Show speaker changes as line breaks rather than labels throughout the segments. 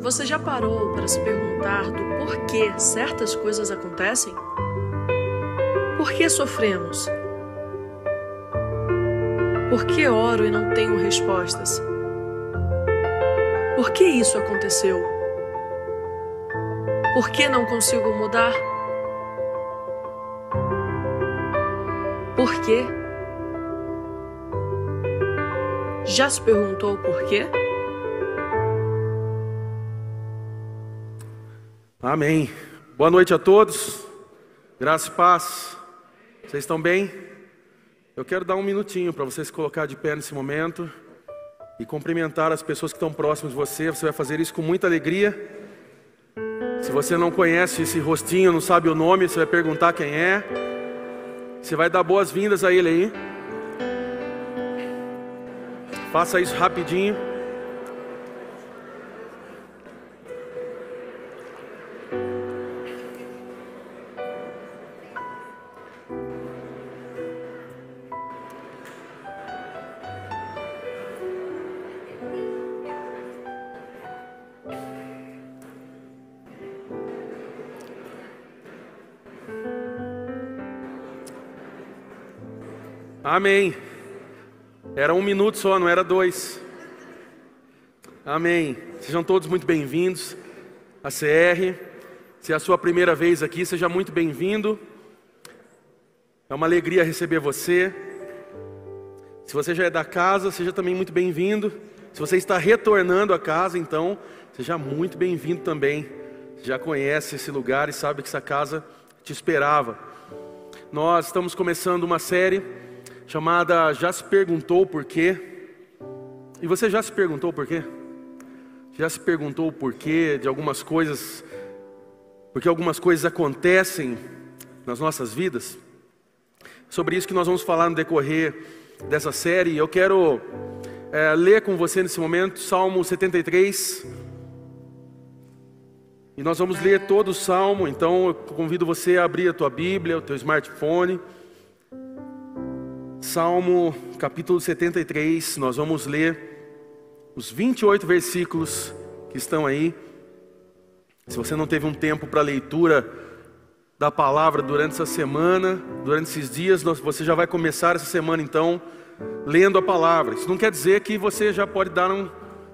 Você já parou para se perguntar do porquê certas coisas acontecem? Por que sofremos? Por que oro e não tenho respostas? Por que isso aconteceu? Por que não consigo mudar? Por quê? Já se perguntou por quê?
Amém. Boa noite a todos. Graça e paz. Vocês estão bem? Eu quero dar um minutinho para vocês colocar de pé nesse momento e cumprimentar as pessoas que estão próximas de você. Você vai fazer isso com muita alegria. Se você não conhece esse rostinho, não sabe o nome, você vai perguntar quem é. Você vai dar boas-vindas a ele aí. Faça isso rapidinho. Amém. Era um minuto só, não era dois. Amém. Sejam todos muito bem-vindos à CR. Se é a sua primeira vez aqui, seja muito bem-vindo. É uma alegria receber você. Se você já é da casa, seja também muito bem-vindo. Se você está retornando à casa, então, seja muito bem-vindo também. Já conhece esse lugar e sabe que essa casa te esperava. Nós estamos começando uma série chamada Já se perguntou por quê? E você já se perguntou por quê? Já se perguntou o porquê de algumas coisas, porque algumas coisas acontecem nas nossas vidas? Sobre isso que nós vamos falar no decorrer dessa série. Eu quero é, ler com você nesse momento Salmo 73. E nós vamos ler todo o Salmo, então eu convido você a abrir a tua Bíblia, o teu smartphone. Salmo capítulo 73, nós vamos ler os 28 versículos que estão aí. Se você não teve um tempo para leitura da palavra durante essa semana, durante esses dias, você já vai começar essa semana então lendo a palavra. Isso não quer dizer que você já pode dar um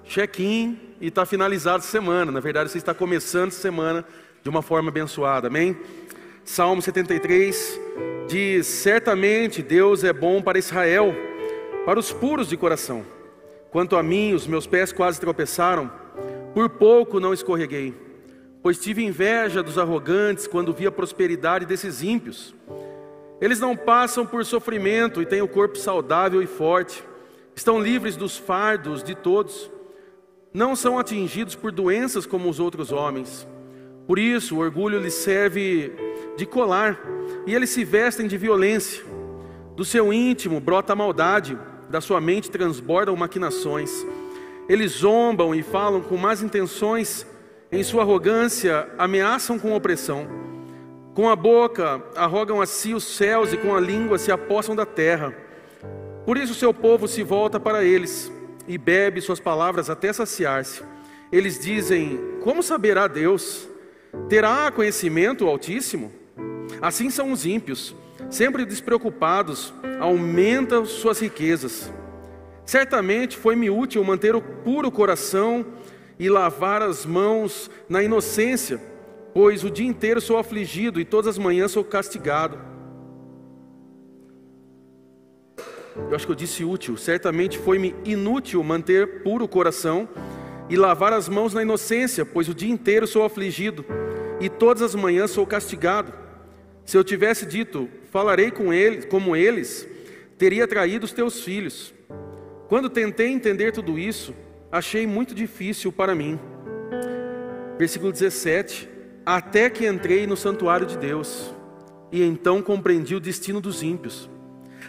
check-in e está finalizado a semana. Na verdade, você está começando a semana de uma forma abençoada. Amém? Salmo 73 diz: Certamente Deus é bom para Israel, para os puros de coração. Quanto a mim, os meus pés quase tropeçaram, por pouco não escorreguei, pois tive inveja dos arrogantes quando vi a prosperidade desses ímpios. Eles não passam por sofrimento e têm o corpo saudável e forte, estão livres dos fardos de todos, não são atingidos por doenças como os outros homens. Por isso, o orgulho lhes serve de colar, e eles se vestem de violência. Do seu íntimo brota a maldade, da sua mente transbordam maquinações. Eles zombam e falam com más intenções, em sua arrogância ameaçam com opressão. Com a boca arrogam a si os céus e com a língua se apossam da terra. Por isso seu povo se volta para eles e bebe suas palavras até saciar-se. Eles dizem: Como saberá Deus? Terá conhecimento o Altíssimo? Assim são os ímpios, sempre despreocupados, aumentam suas riquezas. Certamente foi-me útil manter o puro coração e lavar as mãos na inocência, pois o dia inteiro sou afligido e todas as manhãs sou castigado. Eu acho que eu disse útil. Certamente foi-me inútil manter puro o coração e lavar as mãos na inocência, pois o dia inteiro sou afligido e todas as manhãs sou castigado. Se eu tivesse dito, falarei com eles, como eles, teria traído os teus filhos. Quando tentei entender tudo isso, achei muito difícil para mim. Versículo 17: Até que entrei no santuário de Deus, e então compreendi o destino dos ímpios.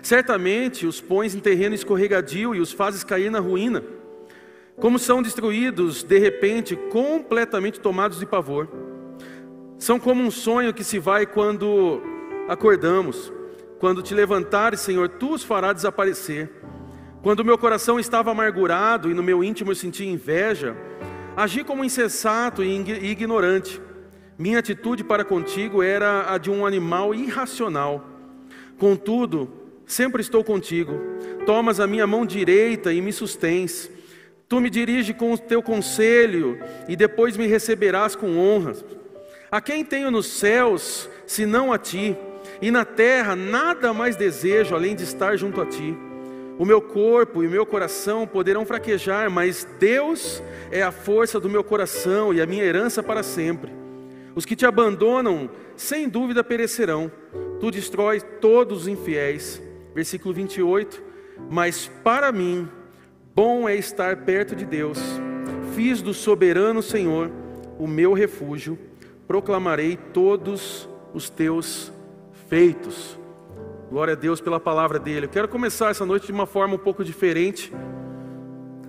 Certamente os pões em terreno escorregadio e os fazes cair na ruína. Como são destruídos de repente, completamente tomados de pavor. São como um sonho que se vai quando acordamos. Quando te levantares, Senhor, tu os farás desaparecer. Quando meu coração estava amargurado e no meu íntimo eu sentia inveja, Agi como insensato e ignorante. Minha atitude para contigo era a de um animal irracional. Contudo, sempre estou contigo. Tomas a minha mão direita e me sustens. Tu me diriges com o teu conselho e depois me receberás com honra. A quem tenho nos céus, senão a ti, e na terra nada mais desejo além de estar junto a ti. O meu corpo e o meu coração poderão fraquejar, mas Deus é a força do meu coração e a minha herança para sempre. Os que te abandonam, sem dúvida perecerão. Tu destróis todos os infiéis. Versículo 28. Mas para mim, bom é estar perto de Deus. Fiz do soberano Senhor o meu refúgio. Proclamarei todos os teus feitos. Glória a Deus pela palavra dele. Eu quero começar essa noite de uma forma um pouco diferente.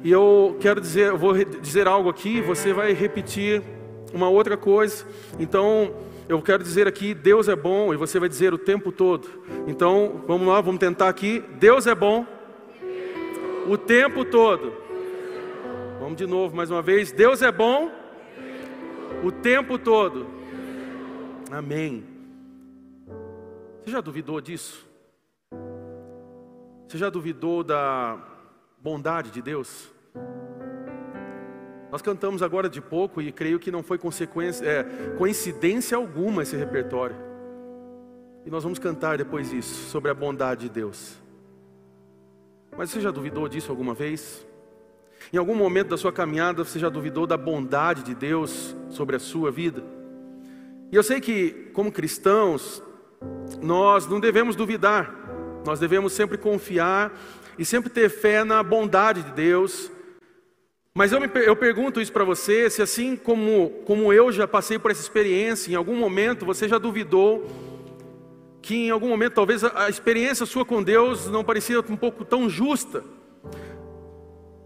E eu quero dizer, eu vou dizer algo aqui, você vai repetir uma outra coisa. Então, eu quero dizer aqui, Deus é bom, e você vai dizer o tempo todo. Então, vamos lá, vamos tentar aqui. Deus é bom o tempo todo. Vamos de novo, mais uma vez. Deus é bom o tempo todo. Amém. Você já duvidou disso? Você já duvidou da bondade de Deus? Nós cantamos agora de pouco e creio que não foi consequência, é, coincidência alguma esse repertório. E nós vamos cantar depois disso, sobre a bondade de Deus. Mas você já duvidou disso alguma vez? Em algum momento da sua caminhada você já duvidou da bondade de Deus sobre a sua vida? E eu sei que, como cristãos, nós não devemos duvidar, nós devemos sempre confiar e sempre ter fé na bondade de Deus. Mas eu, me, eu pergunto isso para você: se assim como, como eu já passei por essa experiência, em algum momento você já duvidou que em algum momento talvez a, a experiência sua com Deus não parecia um pouco tão justa?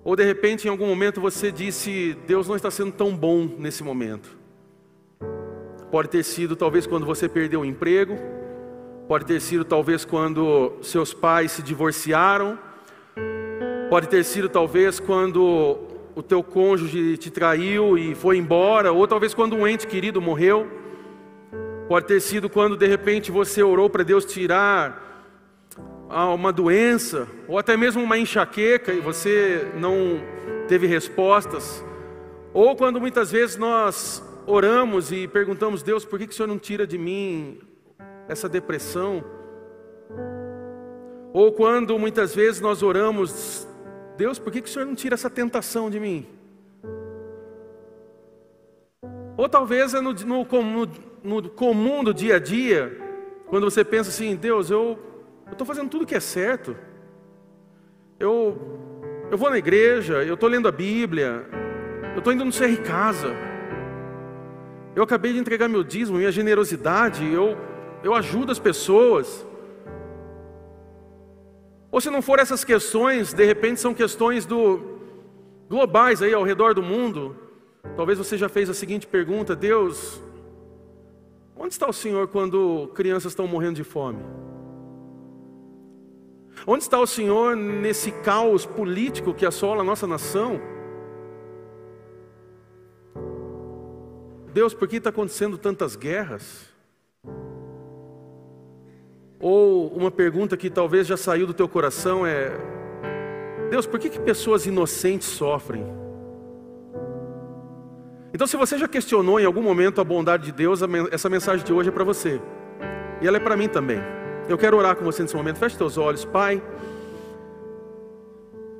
Ou de repente em algum momento você disse: Deus não está sendo tão bom nesse momento. Pode ter sido talvez quando você perdeu o emprego, Pode ter sido talvez quando seus pais se divorciaram. Pode ter sido talvez quando o teu cônjuge te traiu e foi embora, ou talvez quando um ente querido morreu. Pode ter sido quando de repente você orou para Deus tirar uma doença, ou até mesmo uma enxaqueca e você não teve respostas. Ou quando muitas vezes nós oramos e perguntamos, Deus, por que, que o Senhor não tira de mim essa depressão. Ou quando muitas vezes nós oramos, Deus, por que, que o Senhor não tira essa tentação de mim? Ou talvez é no, no, no, no comum do dia a dia, quando você pensa assim, Deus, eu estou fazendo tudo que é certo. Eu, eu vou na igreja, eu estou lendo a Bíblia, eu estou indo no CR Casa. Eu acabei de entregar meu dízimo, minha generosidade, eu eu ajudo as pessoas. Ou se não for essas questões, de repente são questões do globais aí ao redor do mundo. Talvez você já fez a seguinte pergunta: Deus, onde está o Senhor quando crianças estão morrendo de fome? Onde está o Senhor nesse caos político que assola a nossa nação? Deus, por que está acontecendo tantas guerras? Ou uma pergunta que talvez já saiu do teu coração é: Deus, por que, que pessoas inocentes sofrem? Então, se você já questionou em algum momento a bondade de Deus, essa mensagem de hoje é para você. E ela é para mim também. Eu quero orar com você nesse momento. Feche teus olhos, Pai.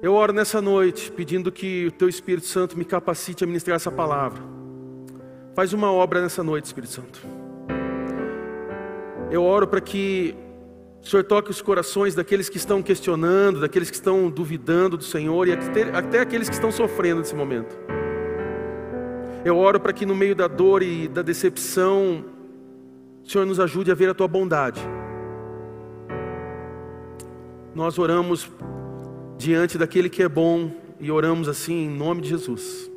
Eu oro nessa noite pedindo que o Teu Espírito Santo me capacite a ministrar essa palavra. Faz uma obra nessa noite, Espírito Santo. Eu oro para que o Senhor toque os corações daqueles que estão questionando, daqueles que estão duvidando do Senhor e até, até aqueles que estão sofrendo nesse momento. Eu oro para que no meio da dor e da decepção, o Senhor nos ajude a ver a tua bondade. Nós oramos diante daquele que é bom e oramos assim em nome de Jesus.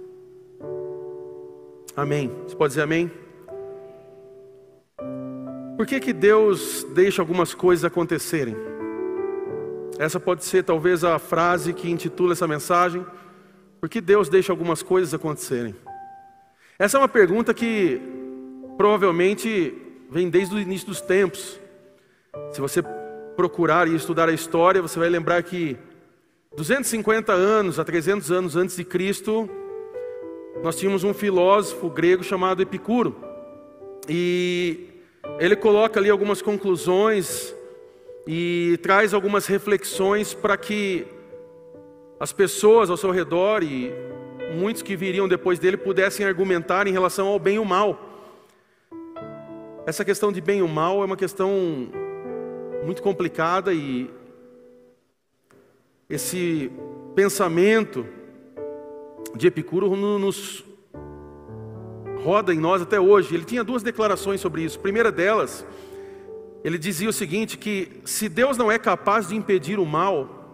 Amém. Você pode dizer amém? Por que, que Deus deixa algumas coisas acontecerem? Essa pode ser talvez a frase que intitula essa mensagem. Por que Deus deixa algumas coisas acontecerem? Essa é uma pergunta que provavelmente vem desde o início dos tempos. Se você procurar e estudar a história, você vai lembrar que 250 anos a 300 anos antes de Cristo, nós tínhamos um filósofo grego chamado Epicuro. E ele coloca ali algumas conclusões e traz algumas reflexões para que as pessoas ao seu redor e muitos que viriam depois dele pudessem argumentar em relação ao bem e o mal. Essa questão de bem e o mal é uma questão muito complicada e esse pensamento de Epicuro nos roda em nós até hoje. Ele tinha duas declarações sobre isso. A primeira delas, ele dizia o seguinte: que se Deus não é capaz de impedir o mal,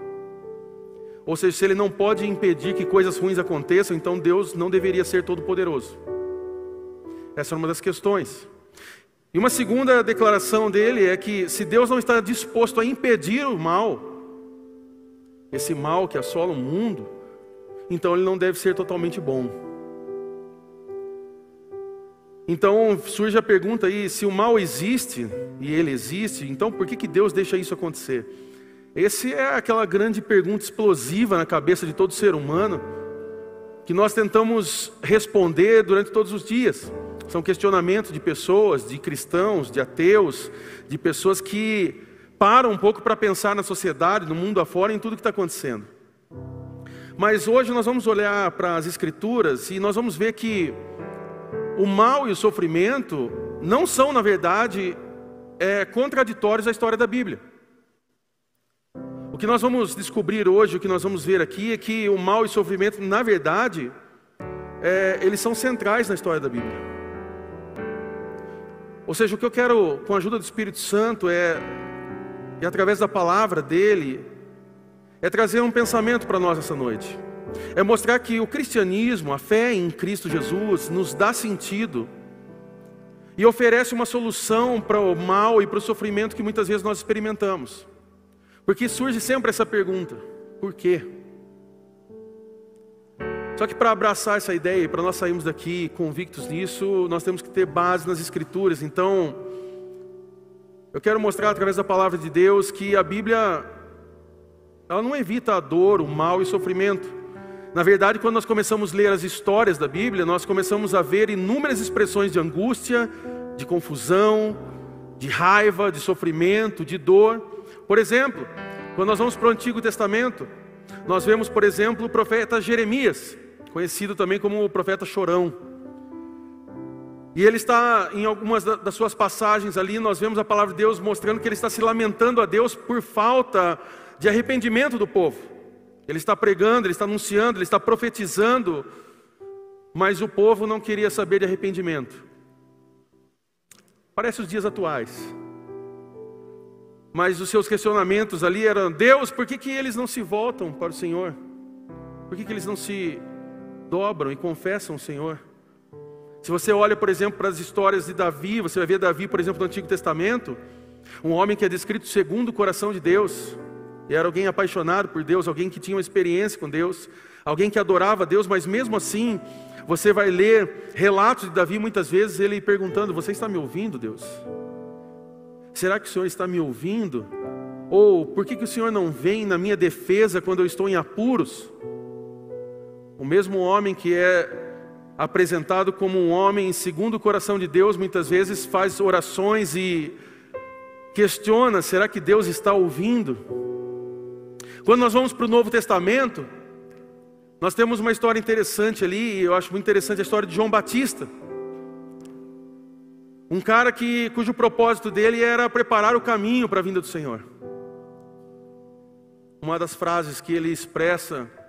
ou seja, se ele não pode impedir que coisas ruins aconteçam, então Deus não deveria ser todo-poderoso. Essa é uma das questões. E uma segunda declaração dele é que se Deus não está disposto a impedir o mal, esse mal que assola o mundo, então ele não deve ser totalmente bom. Então surge a pergunta aí: se o mal existe, e ele existe, então por que, que Deus deixa isso acontecer? Essa é aquela grande pergunta explosiva na cabeça de todo ser humano, que nós tentamos responder durante todos os dias. São questionamentos de pessoas, de cristãos, de ateus, de pessoas que param um pouco para pensar na sociedade, no mundo afora, em tudo que está acontecendo. Mas hoje nós vamos olhar para as Escrituras e nós vamos ver que o mal e o sofrimento não são, na verdade, é, contraditórios à história da Bíblia. O que nós vamos descobrir hoje, o que nós vamos ver aqui, é que o mal e o sofrimento, na verdade, é, eles são centrais na história da Bíblia. Ou seja, o que eu quero, com a ajuda do Espírito Santo, é, e através da palavra dele, é trazer um pensamento para nós essa noite. É mostrar que o cristianismo, a fé em Cristo Jesus, nos dá sentido e oferece uma solução para o mal e para o sofrimento que muitas vezes nós experimentamos. Porque surge sempre essa pergunta: por quê? Só que para abraçar essa ideia, para nós sairmos daqui convictos nisso, nós temos que ter base nas Escrituras. Então, eu quero mostrar através da palavra de Deus que a Bíblia, ela não evita a dor, o mal e o sofrimento. Na verdade, quando nós começamos a ler as histórias da Bíblia, nós começamos a ver inúmeras expressões de angústia, de confusão, de raiva, de sofrimento, de dor. Por exemplo, quando nós vamos para o Antigo Testamento, nós vemos, por exemplo, o profeta Jeremias, conhecido também como o profeta chorão. E ele está, em algumas das suas passagens ali, nós vemos a palavra de Deus mostrando que ele está se lamentando a Deus por falta de arrependimento do povo. Ele está pregando, ele está anunciando, ele está profetizando, mas o povo não queria saber de arrependimento. Parece os dias atuais. Mas os seus questionamentos ali eram: Deus, por que, que eles não se voltam para o Senhor? Por que, que eles não se dobram e confessam o Senhor? Se você olha, por exemplo, para as histórias de Davi, você vai ver Davi, por exemplo, no Antigo Testamento, um homem que é descrito segundo o coração de Deus. E era alguém apaixonado por Deus, alguém que tinha uma experiência com Deus, alguém que adorava Deus, mas mesmo assim, você vai ler relatos de Davi muitas vezes ele perguntando: Você está me ouvindo, Deus? Será que o Senhor está me ouvindo? Ou por que, que o Senhor não vem na minha defesa quando eu estou em apuros? O mesmo homem que é apresentado como um homem segundo o coração de Deus, muitas vezes faz orações e questiona: será que Deus está ouvindo? Quando nós vamos para o Novo Testamento, nós temos uma história interessante ali, eu acho muito interessante a história de João Batista. Um cara que, cujo propósito dele era preparar o caminho para a vinda do Senhor. Uma das frases que ele expressa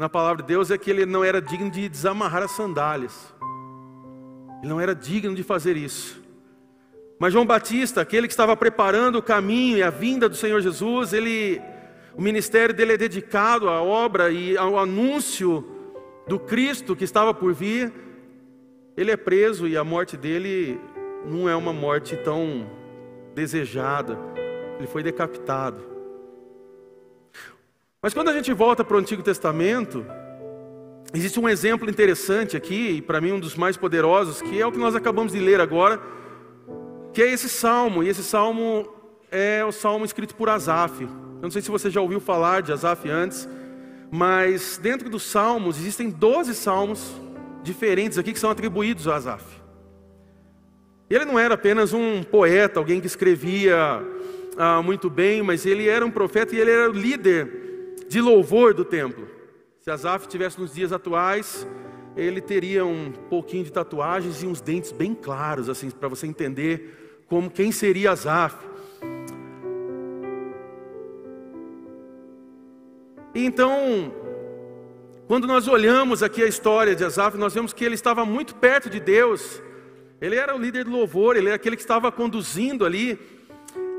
na palavra de Deus é que ele não era digno de desamarrar as sandálias. Ele não era digno de fazer isso. Mas João Batista, aquele que estava preparando o caminho e a vinda do Senhor Jesus, ele o ministério dele é dedicado à obra e ao anúncio do Cristo que estava por vir. Ele é preso e a morte dele não é uma morte tão desejada. Ele foi decapitado. Mas quando a gente volta para o Antigo Testamento, existe um exemplo interessante aqui, e para mim um dos mais poderosos, que é o que nós acabamos de ler agora, que é esse salmo, e esse salmo é o salmo escrito por Asaf. Eu não sei se você já ouviu falar de Asaf antes, mas dentro dos salmos existem 12 salmos diferentes aqui que são atribuídos a Asaf. Ele não era apenas um poeta, alguém que escrevia ah, muito bem, mas ele era um profeta e ele era o líder de louvor do templo. Se Asaf estivesse nos dias atuais, ele teria um pouquinho de tatuagens e uns dentes bem claros, assim, para você entender como quem seria Asaf. Então, quando nós olhamos aqui a história de Asaf, nós vemos que ele estava muito perto de Deus. Ele era o líder do louvor, ele era aquele que estava conduzindo ali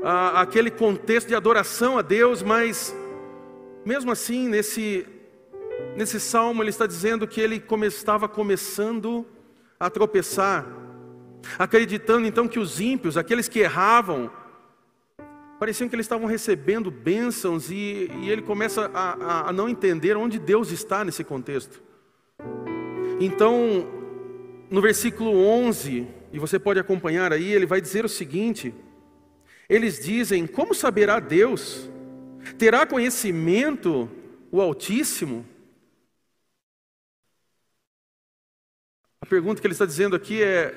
ah, aquele contexto de adoração a Deus, mas mesmo assim, nesse, nesse salmo, ele está dizendo que ele come, estava começando a tropeçar, acreditando então que os ímpios, aqueles que erravam, pareciam que eles estavam recebendo bênçãos e, e ele começa a, a, a não entender onde Deus está nesse contexto. Então, no versículo 11, e você pode acompanhar aí, ele vai dizer o seguinte: eles dizem: Como saberá Deus? Terá conhecimento o Altíssimo? A pergunta que ele está dizendo aqui é: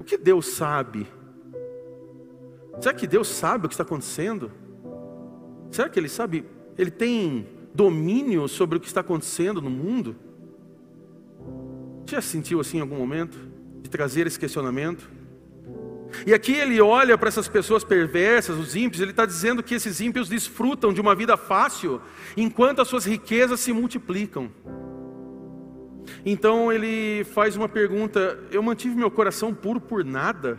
O que Deus sabe? Será que Deus sabe o que está acontecendo? Será que Ele sabe? Ele tem domínio sobre o que está acontecendo no mundo? Já sentiu assim em algum momento? De trazer esse questionamento? E aqui ele olha para essas pessoas perversas, os ímpios, ele está dizendo que esses ímpios desfrutam de uma vida fácil, enquanto as suas riquezas se multiplicam. Então ele faz uma pergunta: eu mantive meu coração puro por nada?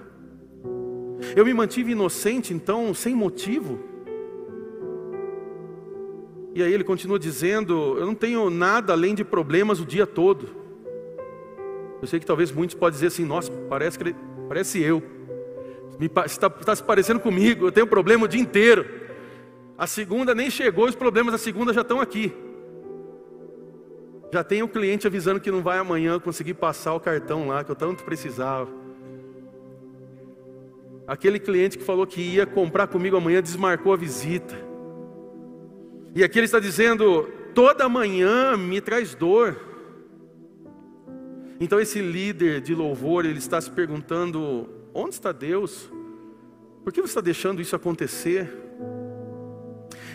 Eu me mantive inocente, então, sem motivo? E aí ele continua dizendo: Eu não tenho nada além de problemas o dia todo. Eu sei que talvez muitos podem dizer assim: Nossa, parece que ele, parece eu. Está, está se parecendo comigo. Eu tenho problema o dia inteiro. A segunda nem chegou, os problemas da segunda já estão aqui. Já tem o um cliente avisando que não vai amanhã conseguir passar o cartão lá que eu tanto precisava. Aquele cliente que falou que ia comprar comigo amanhã desmarcou a visita. E aqui ele está dizendo: toda manhã me traz dor. Então esse líder de louvor, ele está se perguntando: onde está Deus? Por que você está deixando isso acontecer?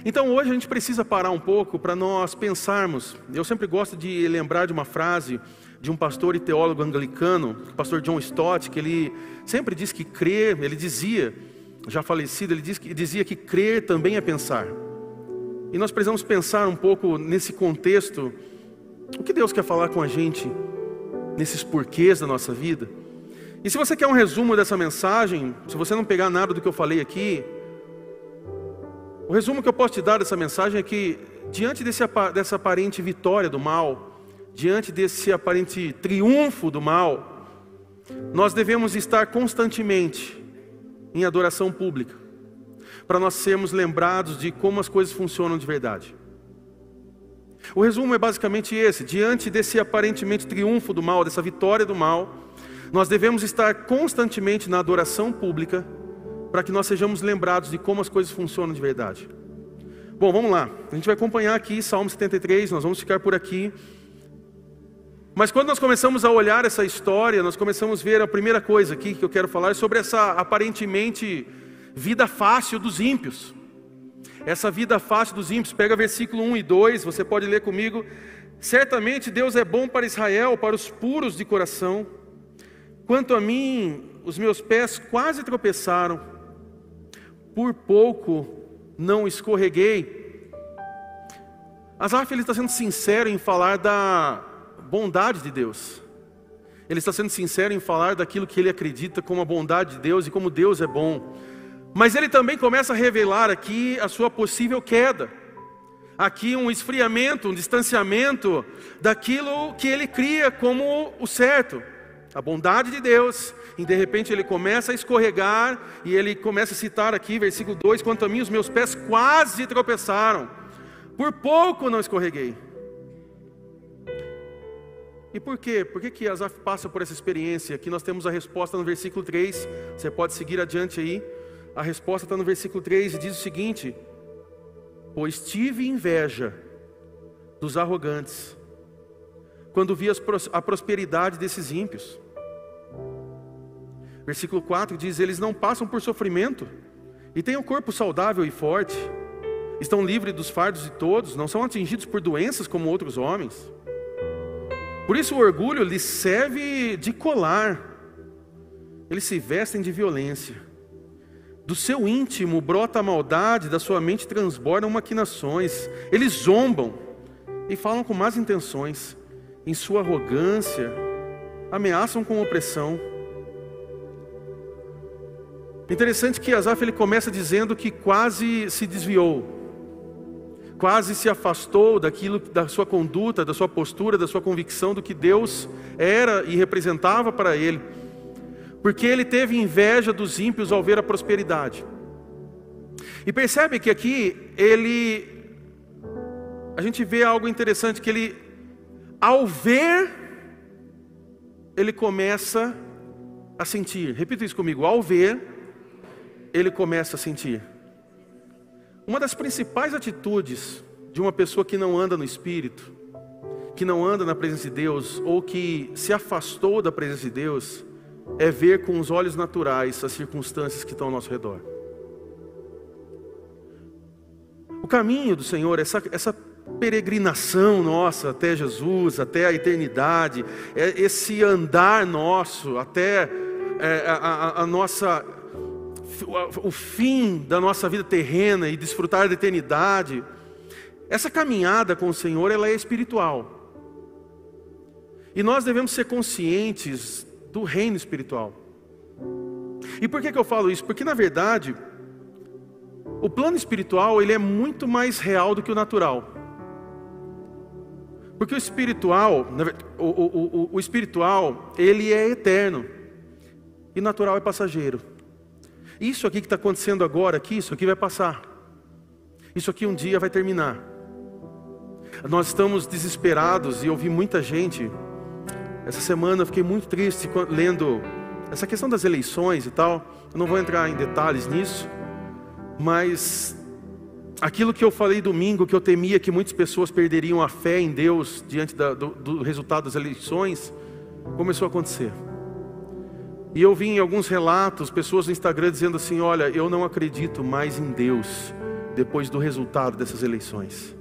Então hoje a gente precisa parar um pouco para nós pensarmos. Eu sempre gosto de lembrar de uma frase de um pastor e teólogo anglicano, o pastor John Stott, que ele sempre diz que crer, ele dizia, já falecido, ele diz que, dizia que crer também é pensar. E nós precisamos pensar um pouco nesse contexto, o que Deus quer falar com a gente, nesses porquês da nossa vida. E se você quer um resumo dessa mensagem, se você não pegar nada do que eu falei aqui, o resumo que eu posso te dar dessa mensagem é que, diante desse, dessa aparente vitória do mal, diante desse aparente triunfo do mal, nós devemos estar constantemente em adoração pública, para nós sermos lembrados de como as coisas funcionam de verdade. O resumo é basicamente esse: diante desse aparentemente triunfo do mal, dessa vitória do mal, nós devemos estar constantemente na adoração pública, para que nós sejamos lembrados de como as coisas funcionam de verdade. Bom, vamos lá. A gente vai acompanhar aqui Salmo 73, nós vamos ficar por aqui. Mas quando nós começamos a olhar essa história, nós começamos a ver a primeira coisa aqui que eu quero falar é sobre essa aparentemente vida fácil dos ímpios. Essa vida fácil dos ímpios, pega versículo 1 e 2, você pode ler comigo. Certamente Deus é bom para Israel, para os puros de coração. Quanto a mim, os meus pés quase tropeçaram, por pouco não escorreguei. Asaf ele está sendo sincero em falar da bondade de Deus. Ele está sendo sincero em falar daquilo que ele acredita como a bondade de Deus e como Deus é bom. Mas ele também começa a revelar aqui a sua possível queda. Aqui um esfriamento, um distanciamento daquilo que ele cria como o certo, a bondade de Deus. E de repente ele começa a escorregar e ele começa a citar aqui, versículo 2: Quanto a mim, os meus pés quase tropeçaram, por pouco não escorreguei. E por quê? Por que, que Asaf passa por essa experiência? Aqui nós temos a resposta no versículo 3. Você pode seguir adiante aí. A resposta está no versículo 3 e diz o seguinte: Pois tive inveja dos arrogantes, quando vi a prosperidade desses ímpios. Versículo 4 diz: Eles não passam por sofrimento, e têm o um corpo saudável e forte, estão livres dos fardos de todos, não são atingidos por doenças como outros homens. Por isso o orgulho lhes serve de colar, eles se vestem de violência. Do seu íntimo brota a maldade, da sua mente transbordam maquinações. Eles zombam e falam com más intenções. Em sua arrogância, ameaçam com opressão. Interessante que Asaf ele começa dizendo que quase se desviou quase se afastou daquilo, da sua conduta, da sua postura, da sua convicção do que Deus era e representava para ele, porque ele teve inveja dos ímpios ao ver a prosperidade. E percebe que aqui ele, a gente vê algo interessante que ele, ao ver, ele começa a sentir. Repita isso comigo. Ao ver, ele começa a sentir. Uma das principais atitudes de uma pessoa que não anda no Espírito, que não anda na presença de Deus, ou que se afastou da presença de Deus, é ver com os olhos naturais as circunstâncias que estão ao nosso redor. O caminho do Senhor, essa, essa peregrinação nossa até Jesus, até a eternidade, é esse andar nosso até é, a, a, a nossa o fim da nossa vida terrena e desfrutar da eternidade, essa caminhada com o Senhor, ela é espiritual. E nós devemos ser conscientes do reino espiritual. E por que, que eu falo isso? Porque na verdade, o plano espiritual ele é muito mais real do que o natural. Porque o espiritual, o, o, o, o espiritual, ele é eterno. E o natural é passageiro. Isso aqui que está acontecendo agora, aqui, isso aqui vai passar. Isso aqui um dia vai terminar. Nós estamos desesperados e eu vi muita gente. Essa semana eu fiquei muito triste lendo essa questão das eleições e tal. Eu não vou entrar em detalhes nisso, mas aquilo que eu falei domingo, que eu temia que muitas pessoas perderiam a fé em Deus diante da, do, do resultado das eleições, começou a acontecer. E eu vi em alguns relatos, pessoas no Instagram dizendo assim: Olha, eu não acredito mais em Deus depois do resultado dessas eleições.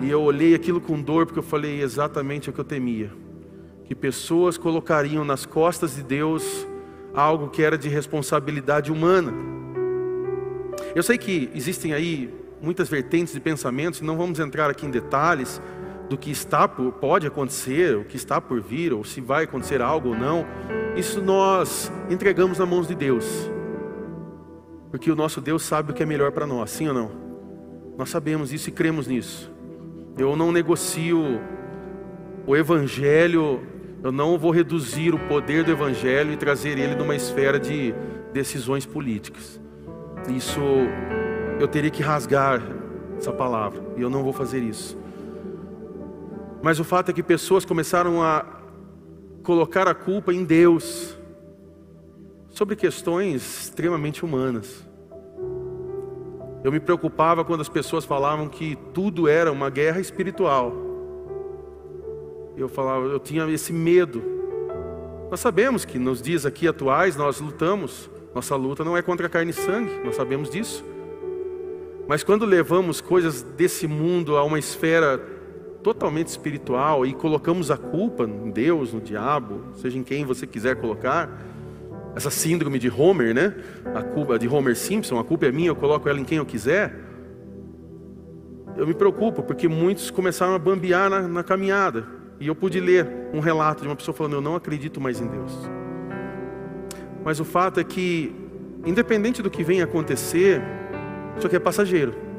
E eu olhei aquilo com dor, porque eu falei exatamente o que eu temia: que pessoas colocariam nas costas de Deus algo que era de responsabilidade humana. Eu sei que existem aí muitas vertentes de pensamentos, não vamos entrar aqui em detalhes, do que está por, pode acontecer, o que está por vir, ou se vai acontecer algo ou não, isso nós entregamos nas mãos de Deus. Porque o nosso Deus sabe o que é melhor para nós, sim ou não? Nós sabemos isso e cremos nisso. Eu não negocio o evangelho, eu não vou reduzir o poder do evangelho e trazer ele numa esfera de decisões políticas. Isso eu teria que rasgar essa palavra, e eu não vou fazer isso. Mas o fato é que pessoas começaram a colocar a culpa em Deus sobre questões extremamente humanas. Eu me preocupava quando as pessoas falavam que tudo era uma guerra espiritual. Eu falava, eu tinha esse medo. Nós sabemos que nos dias aqui atuais nós lutamos. Nossa luta não é contra carne e sangue, nós sabemos disso. Mas quando levamos coisas desse mundo a uma esfera totalmente espiritual e colocamos a culpa em Deus, no diabo, seja em quem você quiser colocar, essa síndrome de Homer, né? A culpa de Homer Simpson, a culpa é minha, eu coloco ela em quem eu quiser. Eu me preocupo porque muitos começaram a bambear na, na caminhada. E eu pude ler um relato de uma pessoa falando: Eu não acredito mais em Deus. Mas o fato é que, independente do que venha acontecer, isso aqui é passageiro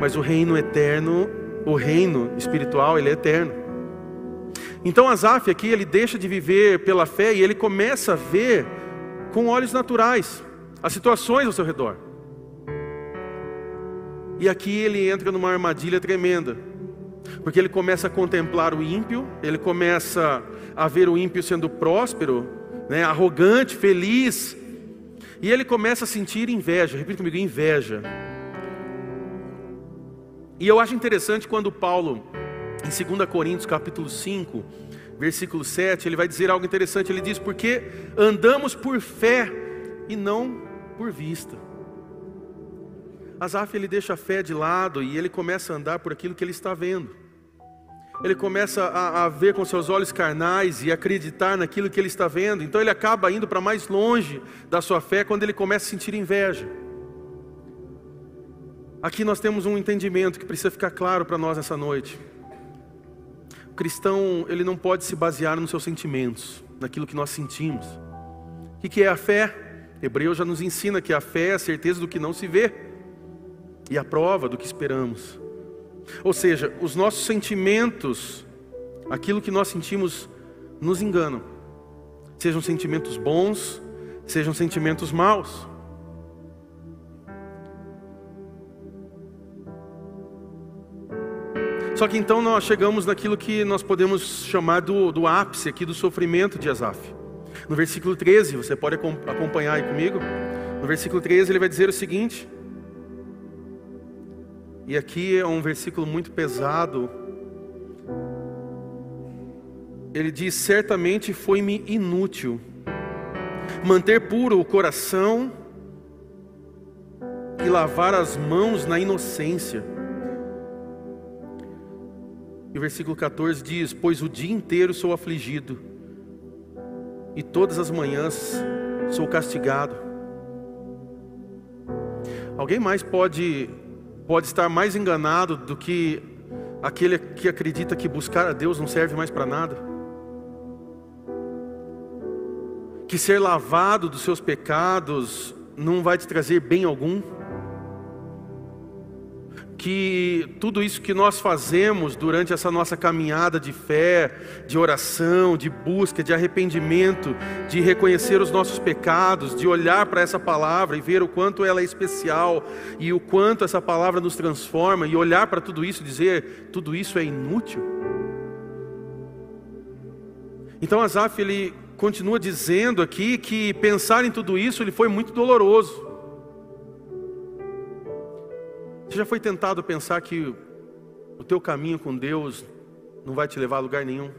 mas o reino eterno, o reino espiritual, ele é eterno. Então Asaf aqui ele deixa de viver pela fé e ele começa a ver com olhos naturais as situações ao seu redor. E aqui ele entra numa armadilha tremenda. Porque ele começa a contemplar o ímpio, ele começa a ver o ímpio sendo próspero, né, arrogante, feliz, e ele começa a sentir inveja. Repita comigo: inveja. E eu acho interessante quando Paulo, em 2 Coríntios capítulo 5, versículo 7, ele vai dizer algo interessante. Ele diz: Porque andamos por fé e não por vista. Asaf ele deixa a fé de lado e ele começa a andar por aquilo que ele está vendo. Ele começa a, a ver com seus olhos carnais e acreditar naquilo que ele está vendo. Então ele acaba indo para mais longe da sua fé quando ele começa a sentir inveja. Aqui nós temos um entendimento que precisa ficar claro para nós nessa noite. O cristão, ele não pode se basear nos seus sentimentos, naquilo que nós sentimos. O que é a fé? Hebreus já nos ensina que a fé é a certeza do que não se vê e a prova do que esperamos. Ou seja, os nossos sentimentos, aquilo que nós sentimos, nos enganam. Sejam sentimentos bons, sejam sentimentos maus. Só que então nós chegamos naquilo que nós podemos chamar do, do ápice aqui do sofrimento de Asaf. No versículo 13, você pode acompanhar aí comigo. No versículo 13 ele vai dizer o seguinte: e aqui é um versículo muito pesado. Ele diz: Certamente foi-me inútil manter puro o coração e lavar as mãos na inocência. E o versículo 14 diz: Pois o dia inteiro sou afligido, e todas as manhãs sou castigado. Alguém mais pode, pode estar mais enganado do que aquele que acredita que buscar a Deus não serve mais para nada? Que ser lavado dos seus pecados não vai te trazer bem algum? Que tudo isso que nós fazemos durante essa nossa caminhada de fé, de oração, de busca, de arrependimento, de reconhecer os nossos pecados, de olhar para essa palavra e ver o quanto ela é especial e o quanto essa palavra nos transforma e olhar para tudo isso e dizer, tudo isso é inútil. Então Asaf ele continua dizendo aqui que pensar em tudo isso ele foi muito doloroso. Você já foi tentado pensar que o teu caminho com Deus não vai te levar a lugar nenhum?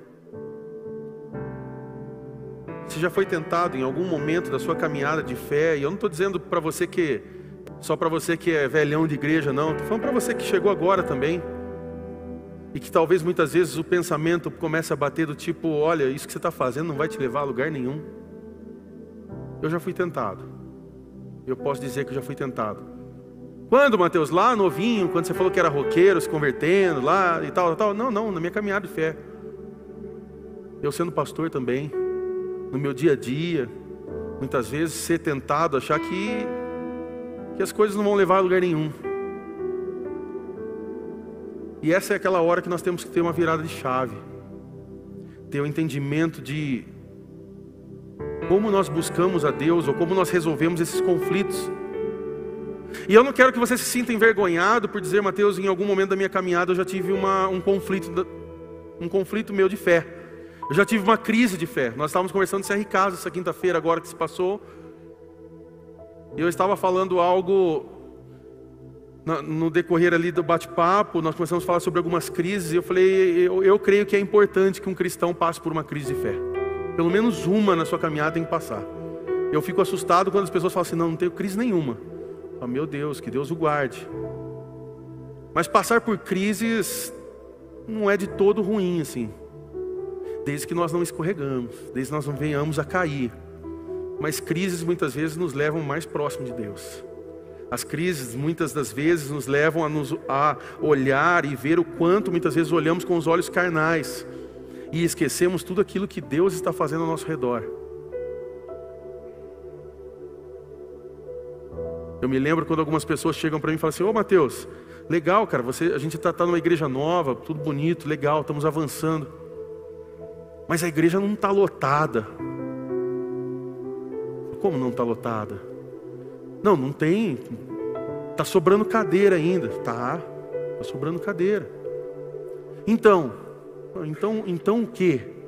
Você já foi tentado em algum momento da sua caminhada de fé, e eu não estou dizendo para você que só para você que é velhão de igreja, não, estou falando para você que chegou agora também, e que talvez muitas vezes o pensamento comece a bater do tipo: olha, isso que você está fazendo não vai te levar a lugar nenhum. Eu já fui tentado, eu posso dizer que eu já fui tentado. Quando, Mateus? Lá novinho, quando você falou que era roqueiro, se convertendo, lá e tal, tal. Não, não, na minha caminhada de fé. Eu sendo pastor também, no meu dia a dia, muitas vezes ser tentado, achar que, que as coisas não vão levar a lugar nenhum. E essa é aquela hora que nós temos que ter uma virada de chave, ter o um entendimento de como nós buscamos a Deus ou como nós resolvemos esses conflitos. E eu não quero que você se sinta envergonhado por dizer, Mateus, em algum momento da minha caminhada eu já tive uma, um conflito, um conflito meu de fé. Eu já tive uma crise de fé. Nós estávamos conversando em CR Casa essa quinta-feira, agora que se passou. E eu estava falando algo no decorrer ali do bate-papo, nós começamos a falar sobre algumas crises, e eu falei, eu, eu, creio que é importante que um cristão passe por uma crise de fé. Pelo menos uma na sua caminhada tem que passar. Eu fico assustado quando as pessoas falam assim, não, não tenho crise nenhuma. Oh, meu Deus, que Deus o guarde. Mas passar por crises não é de todo ruim assim. Desde que nós não escorregamos, desde que nós não venhamos a cair. Mas crises muitas vezes nos levam mais próximo de Deus. As crises muitas das vezes nos levam a, nos, a olhar e ver o quanto muitas vezes olhamos com os olhos carnais e esquecemos tudo aquilo que Deus está fazendo ao nosso redor. Eu me lembro quando algumas pessoas chegam para mim e falam assim: Ô Mateus, legal, cara, você, a gente está tá numa igreja nova, tudo bonito, legal, estamos avançando. Mas a igreja não está lotada. Como não está lotada? Não, não tem. Está sobrando cadeira ainda. Tá, está sobrando cadeira. Então, então, então o que?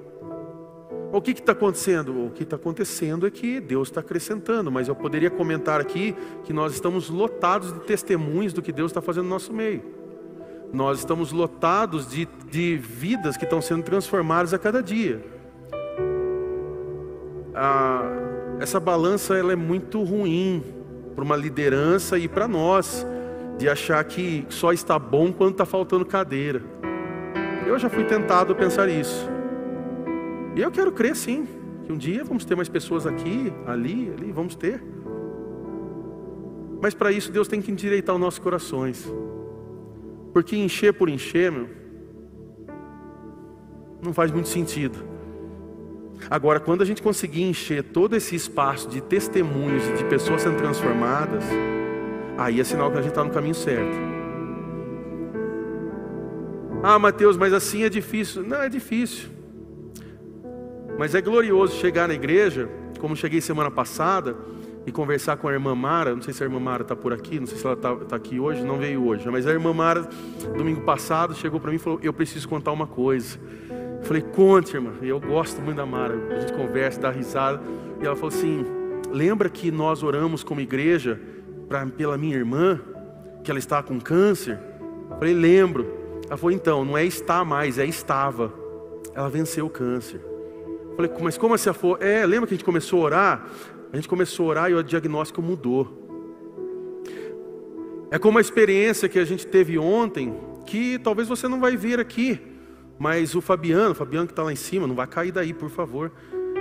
O que está acontecendo? O que está acontecendo é que Deus está acrescentando, mas eu poderia comentar aqui que nós estamos lotados de testemunhos do que Deus está fazendo no nosso meio. Nós estamos lotados de, de vidas que estão sendo transformadas a cada dia. Ah, essa balança ela é muito ruim para uma liderança e para nós, de achar que só está bom quando está faltando cadeira. Eu já fui tentado a pensar isso. E eu quero crer sim, que um dia vamos ter mais pessoas aqui, ali, ali, vamos ter. Mas para isso Deus tem que endireitar os nossos corações. Porque encher por encher, meu, não faz muito sentido. Agora, quando a gente conseguir encher todo esse espaço de testemunhos e de pessoas sendo transformadas, aí é sinal que a gente está no caminho certo. Ah, Mateus, mas assim é difícil. Não, é difícil. Mas é glorioso chegar na igreja, como cheguei semana passada, e conversar com a irmã Mara. Não sei se a irmã Mara está por aqui, não sei se ela está tá aqui hoje, não veio hoje. Mas a irmã Mara, domingo passado, chegou para mim e falou: Eu preciso contar uma coisa. Eu falei: Conte, irmã. Eu gosto muito da Mara. A gente conversa, dá risada. E ela falou assim: Lembra que nós oramos como igreja pra, pela minha irmã, que ela está com câncer? Eu falei: Lembro. Ela falou: Então, não é está mais, é estava. Ela venceu o câncer. Falei, mas como assim? Ela falou, é, lembra que a gente começou a orar? A gente começou a orar e o diagnóstico mudou. É como a experiência que a gente teve ontem, que talvez você não vai ver aqui, mas o Fabiano, o Fabiano que está lá em cima, não vai cair daí, por favor.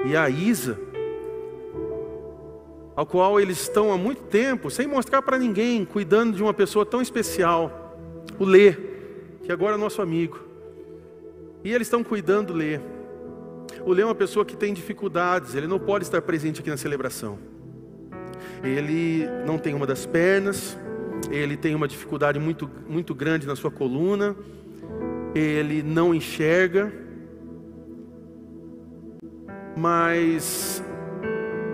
E a Isa, ao qual eles estão há muito tempo, sem mostrar para ninguém, cuidando de uma pessoa tão especial, o Lê, que agora é nosso amigo. E eles estão cuidando do Lê. O Leão é uma pessoa que tem dificuldades, ele não pode estar presente aqui na celebração. Ele não tem uma das pernas, ele tem uma dificuldade muito, muito grande na sua coluna, ele não enxerga, mas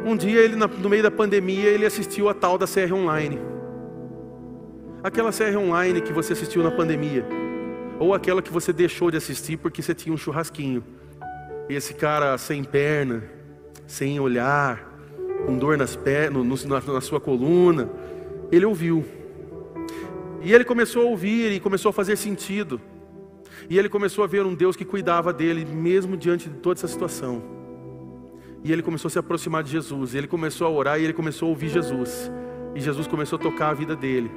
um dia ele no meio da pandemia ele assistiu a tal da série online. Aquela série online que você assistiu na pandemia, ou aquela que você deixou de assistir porque você tinha um churrasquinho. E esse cara sem perna, sem olhar, com dor nas pernas, na, na sua coluna, ele ouviu. E ele começou a ouvir e começou a fazer sentido. E ele começou a ver um Deus que cuidava dele, mesmo diante de toda essa situação. E ele começou a se aproximar de Jesus. Ele começou a orar e ele começou a ouvir Jesus. E Jesus começou a tocar a vida dele.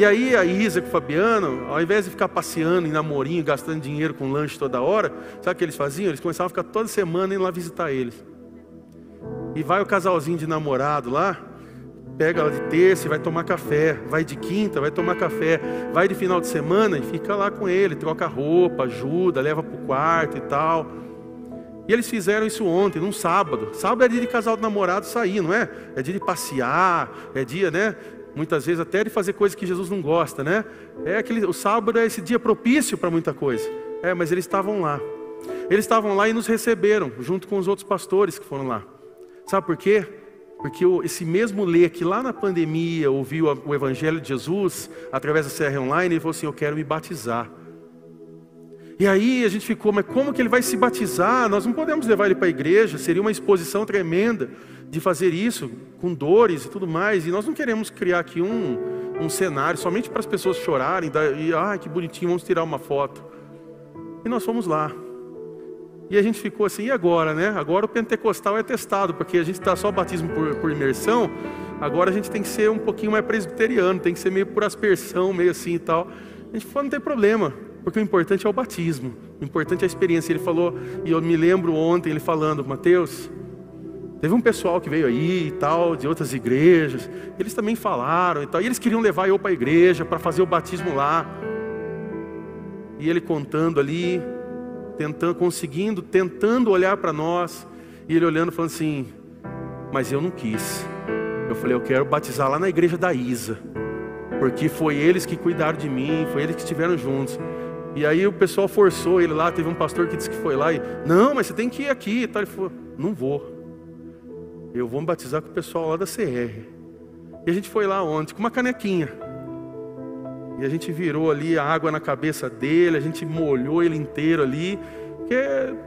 E aí a Isa com o Fabiano, ao invés de ficar passeando em namorinho, gastando dinheiro com lanche toda hora, sabe o que eles faziam? Eles começavam a ficar toda semana indo lá visitar eles. E vai o casalzinho de namorado lá, pega ela de terça e vai tomar café, vai de quinta, vai tomar café, vai de final de semana e fica lá com ele, troca roupa, ajuda, leva para o quarto e tal. E eles fizeram isso ontem, num sábado. Sábado é dia de casal de namorado sair, não é? É dia de passear, é dia, né? Muitas vezes até de fazer coisas que Jesus não gosta, né? É aquele, o sábado é esse dia propício para muita coisa. É, mas eles estavam lá. Eles estavam lá e nos receberam, junto com os outros pastores que foram lá. Sabe por quê? Porque esse mesmo Lê que lá na pandemia ouviu o Evangelho de Jesus, através da CR Online, ele falou assim: Eu quero me batizar. E aí a gente ficou, mas como que ele vai se batizar? Nós não podemos levar ele para a igreja, seria uma exposição tremenda de fazer isso com dores e tudo mais. E nós não queremos criar aqui um, um cenário somente para as pessoas chorarem e, ah, que bonitinho, vamos tirar uma foto. E nós fomos lá. E a gente ficou assim, e agora, né? Agora o pentecostal é testado, porque a gente está só batismo por, por, imersão, agora a gente tem que ser um pouquinho mais presbiteriano, tem que ser meio por aspersão, meio assim e tal. A gente falou, não tem problema. Porque o importante é o batismo, o importante é a experiência. Ele falou, e eu me lembro ontem ele falando, Mateus, teve um pessoal que veio aí e tal, de outras igrejas, eles também falaram e tal, e eles queriam levar eu para a igreja para fazer o batismo lá. E ele contando ali, tentando, conseguindo, tentando olhar para nós, e ele olhando falando assim: "Mas eu não quis". Eu falei: "Eu quero batizar lá na igreja da Isa" porque foi eles que cuidaram de mim, foi eles que estiveram juntos. E aí o pessoal forçou ele lá, teve um pastor que disse que foi lá e, não, mas você tem que ir aqui. Ele falou, não vou. Eu vou me batizar com o pessoal lá da CR. E a gente foi lá ontem com uma canequinha. E a gente virou ali a água na cabeça dele, a gente molhou ele inteiro ali. Porque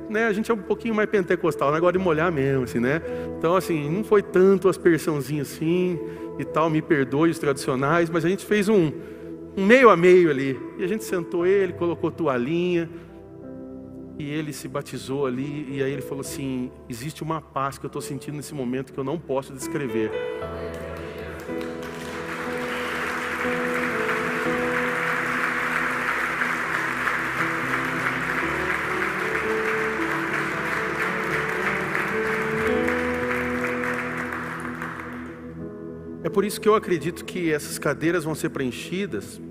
né, a gente é um pouquinho mais pentecostal, negócio de molhar mesmo, assim, né? Então, assim, não foi tanto aspersãozinho assim e tal, me perdoe os tradicionais, mas a gente fez um, um meio a meio ali. E a gente sentou ele, colocou toalhinha, e ele se batizou ali, e aí ele falou assim: existe uma paz que eu estou sentindo nesse momento que eu não posso descrever. É por isso que eu acredito que essas cadeiras vão ser preenchidas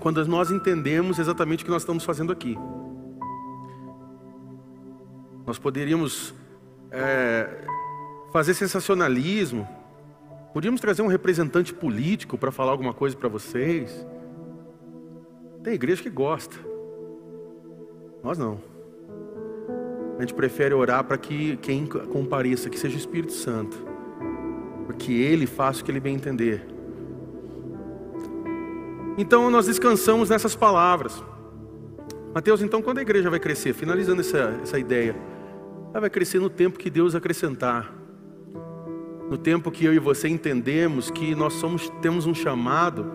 quando nós entendemos exatamente o que nós estamos fazendo aqui. Nós poderíamos é, fazer sensacionalismo, podíamos trazer um representante político para falar alguma coisa para vocês. Tem igreja que gosta, nós não. A gente prefere orar para que quem compareça, que seja o Espírito Santo, porque Ele faça o que Ele bem entender. Então nós descansamos nessas palavras. Mateus, então quando a igreja vai crescer? Finalizando essa, essa ideia. Ela vai crescer no tempo que Deus acrescentar. No tempo que eu e você entendemos que nós somos, temos um chamado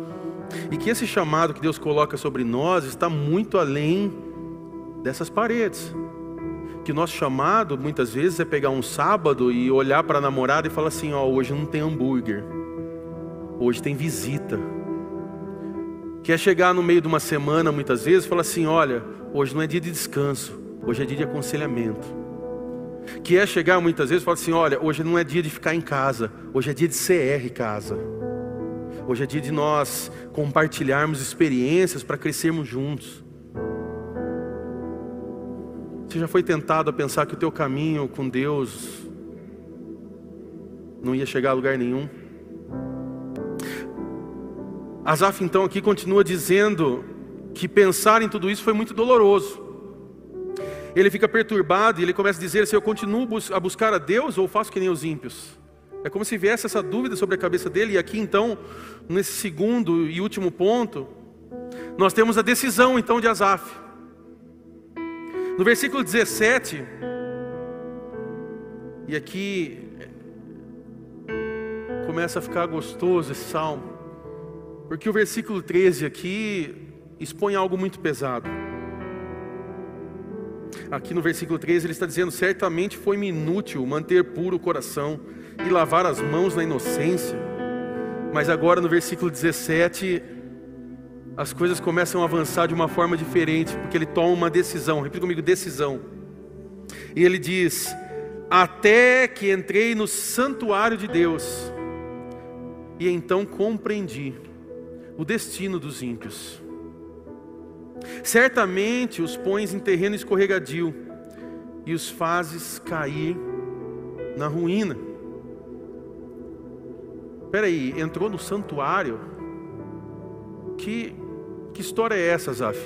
e que esse chamado que Deus coloca sobre nós está muito além dessas paredes. Que nosso chamado muitas vezes é pegar um sábado e olhar para a namorada e falar assim: ó, hoje não tem hambúrguer, hoje tem visita. Que é chegar no meio de uma semana muitas vezes e falar assim: olha, hoje não é dia de descanso, hoje é dia de aconselhamento que é chegar muitas vezes e falar assim: olha, hoje não é dia de ficar em casa, hoje é dia de CR casa. Hoje é dia de nós compartilharmos experiências para crescermos juntos. Você já foi tentado a pensar que o teu caminho com Deus não ia chegar a lugar nenhum? Asaf então aqui continua dizendo que pensar em tudo isso foi muito doloroso ele fica perturbado e ele começa a dizer assim: Eu continuo a buscar a Deus ou faço que nem os ímpios? É como se viesse essa dúvida sobre a cabeça dele, e aqui então, nesse segundo e último ponto, nós temos a decisão então de Asaf. No versículo 17, e aqui começa a ficar gostoso esse salmo, porque o versículo 13 aqui expõe algo muito pesado aqui no versículo 13, ele está dizendo: Certamente foi-me inútil manter puro o coração e lavar as mãos na inocência. Mas agora no versículo 17, as coisas começam a avançar de uma forma diferente, porque ele toma uma decisão. Repita comigo: decisão. E ele diz: Até que entrei no santuário de Deus, e então compreendi o destino dos ímpios. Certamente os pões em terreno escorregadio e os fazes cair na ruína. Espera aí, entrou no santuário? Que, que história é essa, Zaf?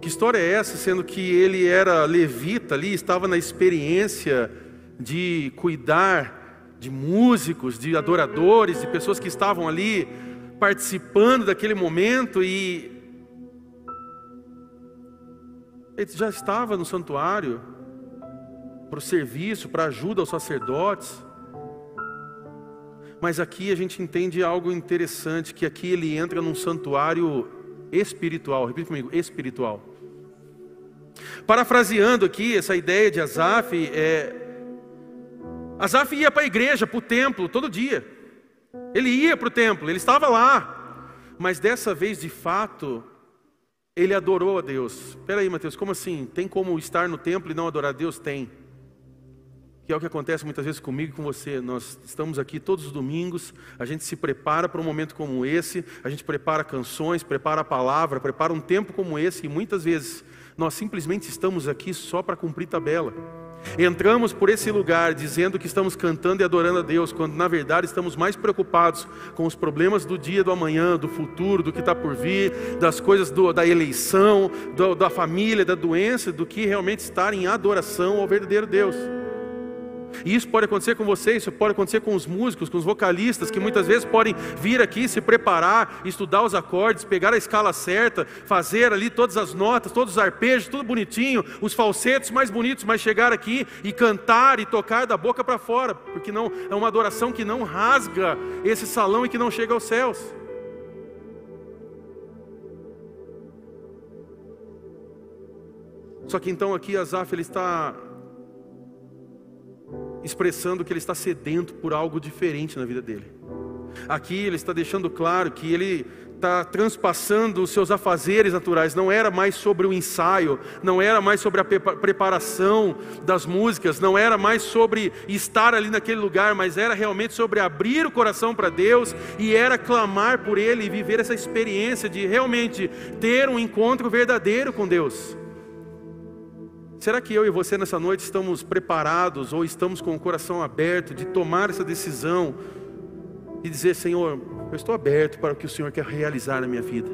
Que história é essa, sendo que ele era levita ali, estava na experiência de cuidar de músicos, de adoradores, de pessoas que estavam ali participando daquele momento e Ele já estava no santuário para o serviço, para ajuda aos sacerdotes. Mas aqui a gente entende algo interessante, que aqui ele entra num santuário espiritual. Repita comigo, espiritual. Parafraseando aqui essa ideia de Asaf, é... Asaf ia para a igreja, para o templo, todo dia. Ele ia para o templo, ele estava lá. Mas dessa vez, de fato, ele adorou a Deus. Espera aí, Mateus, como assim? Tem como estar no templo e não adorar a Deus? Tem. Que é o que acontece muitas vezes comigo e com você. Nós estamos aqui todos os domingos, a gente se prepara para um momento como esse, a gente prepara canções, prepara a palavra, prepara um tempo como esse, e muitas vezes nós simplesmente estamos aqui só para cumprir tabela. Entramos por esse lugar dizendo que estamos cantando e adorando a Deus, quando na verdade estamos mais preocupados com os problemas do dia, do amanhã, do futuro, do que está por vir, das coisas do, da eleição, do, da família, da doença, do que realmente estar em adoração ao verdadeiro Deus. E isso pode acontecer com você, isso pode acontecer com os músicos, com os vocalistas, que muitas vezes podem vir aqui se preparar, estudar os acordes, pegar a escala certa, fazer ali todas as notas, todos os arpejos, tudo bonitinho, os falsetes mais bonitos, mas chegar aqui e cantar e tocar da boca para fora, porque não é uma adoração que não rasga esse salão e que não chega aos céus. Só que então aqui Asaf ele está expressando que ele está sedento por algo diferente na vida dele. Aqui ele está deixando claro que ele está transpassando os seus afazeres naturais, não era mais sobre o ensaio, não era mais sobre a preparação das músicas, não era mais sobre estar ali naquele lugar, mas era realmente sobre abrir o coração para Deus e era clamar por Ele e viver essa experiência de realmente ter um encontro verdadeiro com Deus. Será que eu e você nessa noite estamos preparados ou estamos com o coração aberto de tomar essa decisão e dizer: Senhor, eu estou aberto para o que o Senhor quer realizar na minha vida.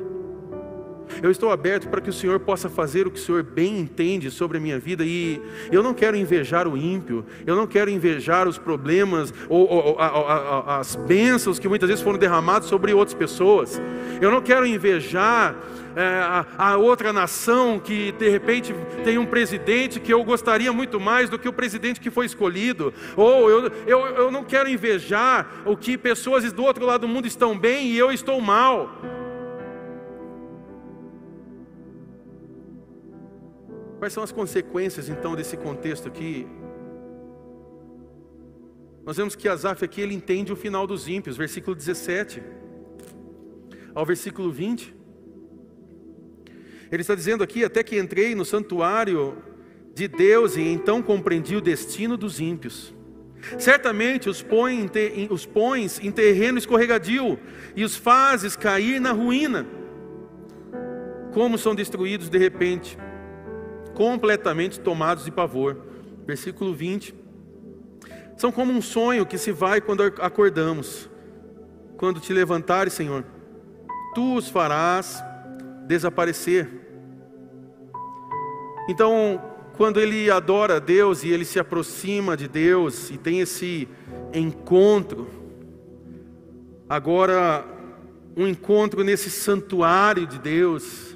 Eu estou aberto para que o Senhor possa fazer o que o Senhor bem entende sobre a minha vida e eu não quero invejar o ímpio, eu não quero invejar os problemas ou, ou, ou a, a, as bênçãos que muitas vezes foram derramados sobre outras pessoas. Eu não quero invejar é, a, a, outra nação que de repente tem um presidente que eu gostaria muito mais do que o presidente que foi escolhido, ou eu, eu, eu não quero invejar o que pessoas do outro lado do mundo estão bem e eu estou mal. Quais são as consequências então desse contexto aqui? Nós vemos que Asaf aqui ele entende o final dos ímpios, versículo 17 ao versículo 20. Ele está dizendo aqui: Até que entrei no santuário de Deus e então compreendi o destino dos ímpios. Certamente os, põe os pões em terreno escorregadio e os fazes cair na ruína. Como são destruídos de repente, completamente tomados de pavor. Versículo 20. São como um sonho que se vai quando acordamos. Quando te levantares, Senhor, tu os farás desaparecer. Então, quando ele adora Deus e ele se aproxima de Deus e tem esse encontro, agora um encontro nesse santuário de Deus,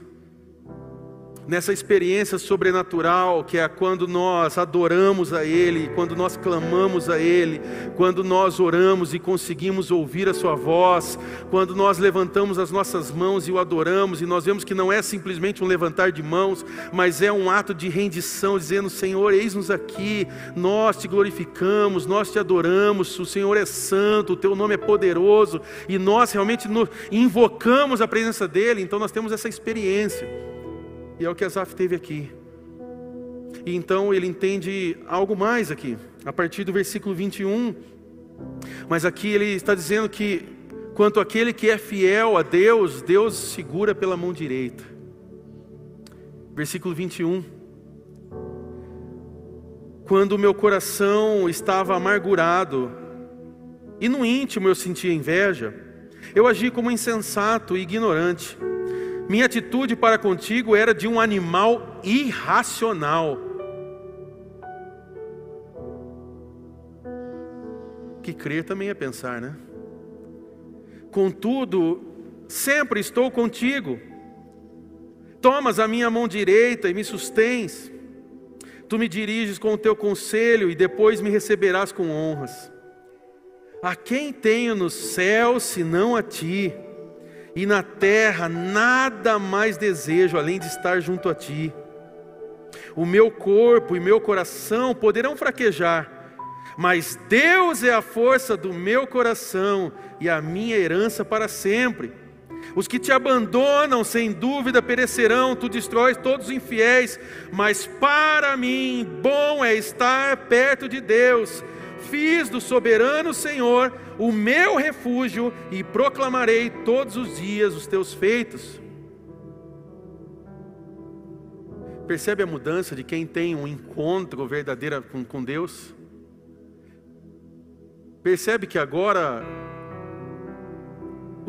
nessa experiência sobrenatural que é quando nós adoramos a Ele, quando nós clamamos a Ele, quando nós oramos e conseguimos ouvir a Sua voz, quando nós levantamos as nossas mãos e o adoramos, e nós vemos que não é simplesmente um levantar de mãos, mas é um ato de rendição, dizendo: Senhor, eis-nos aqui, nós te glorificamos, nós te adoramos, o Senhor é santo, o teu nome é poderoso, e nós realmente invocamos a presença dEle, então nós temos essa experiência. E é o que Asaf teve aqui. E então ele entende algo mais aqui, a partir do versículo 21. Mas aqui ele está dizendo que, quanto aquele que é fiel a Deus, Deus segura pela mão direita. Versículo 21. Quando o meu coração estava amargurado, e no íntimo eu sentia inveja, eu agi como insensato e ignorante. Minha atitude para contigo era de um animal irracional. Que crer também é pensar, né? Contudo, sempre estou contigo. Tomas a minha mão direita e me sustens. Tu me diriges com o teu conselho e depois me receberás com honras. A quem tenho no céu senão a ti? E na terra nada mais desejo além de estar junto a ti. O meu corpo e meu coração poderão fraquejar, mas Deus é a força do meu coração e a minha herança para sempre. Os que te abandonam, sem dúvida, perecerão, tu destróis todos os infiéis, mas para mim, bom é estar perto de Deus fiz do soberano Senhor o meu refúgio e proclamarei todos os dias os teus feitos. Percebe a mudança de quem tem um encontro verdadeiro com, com Deus? Percebe que agora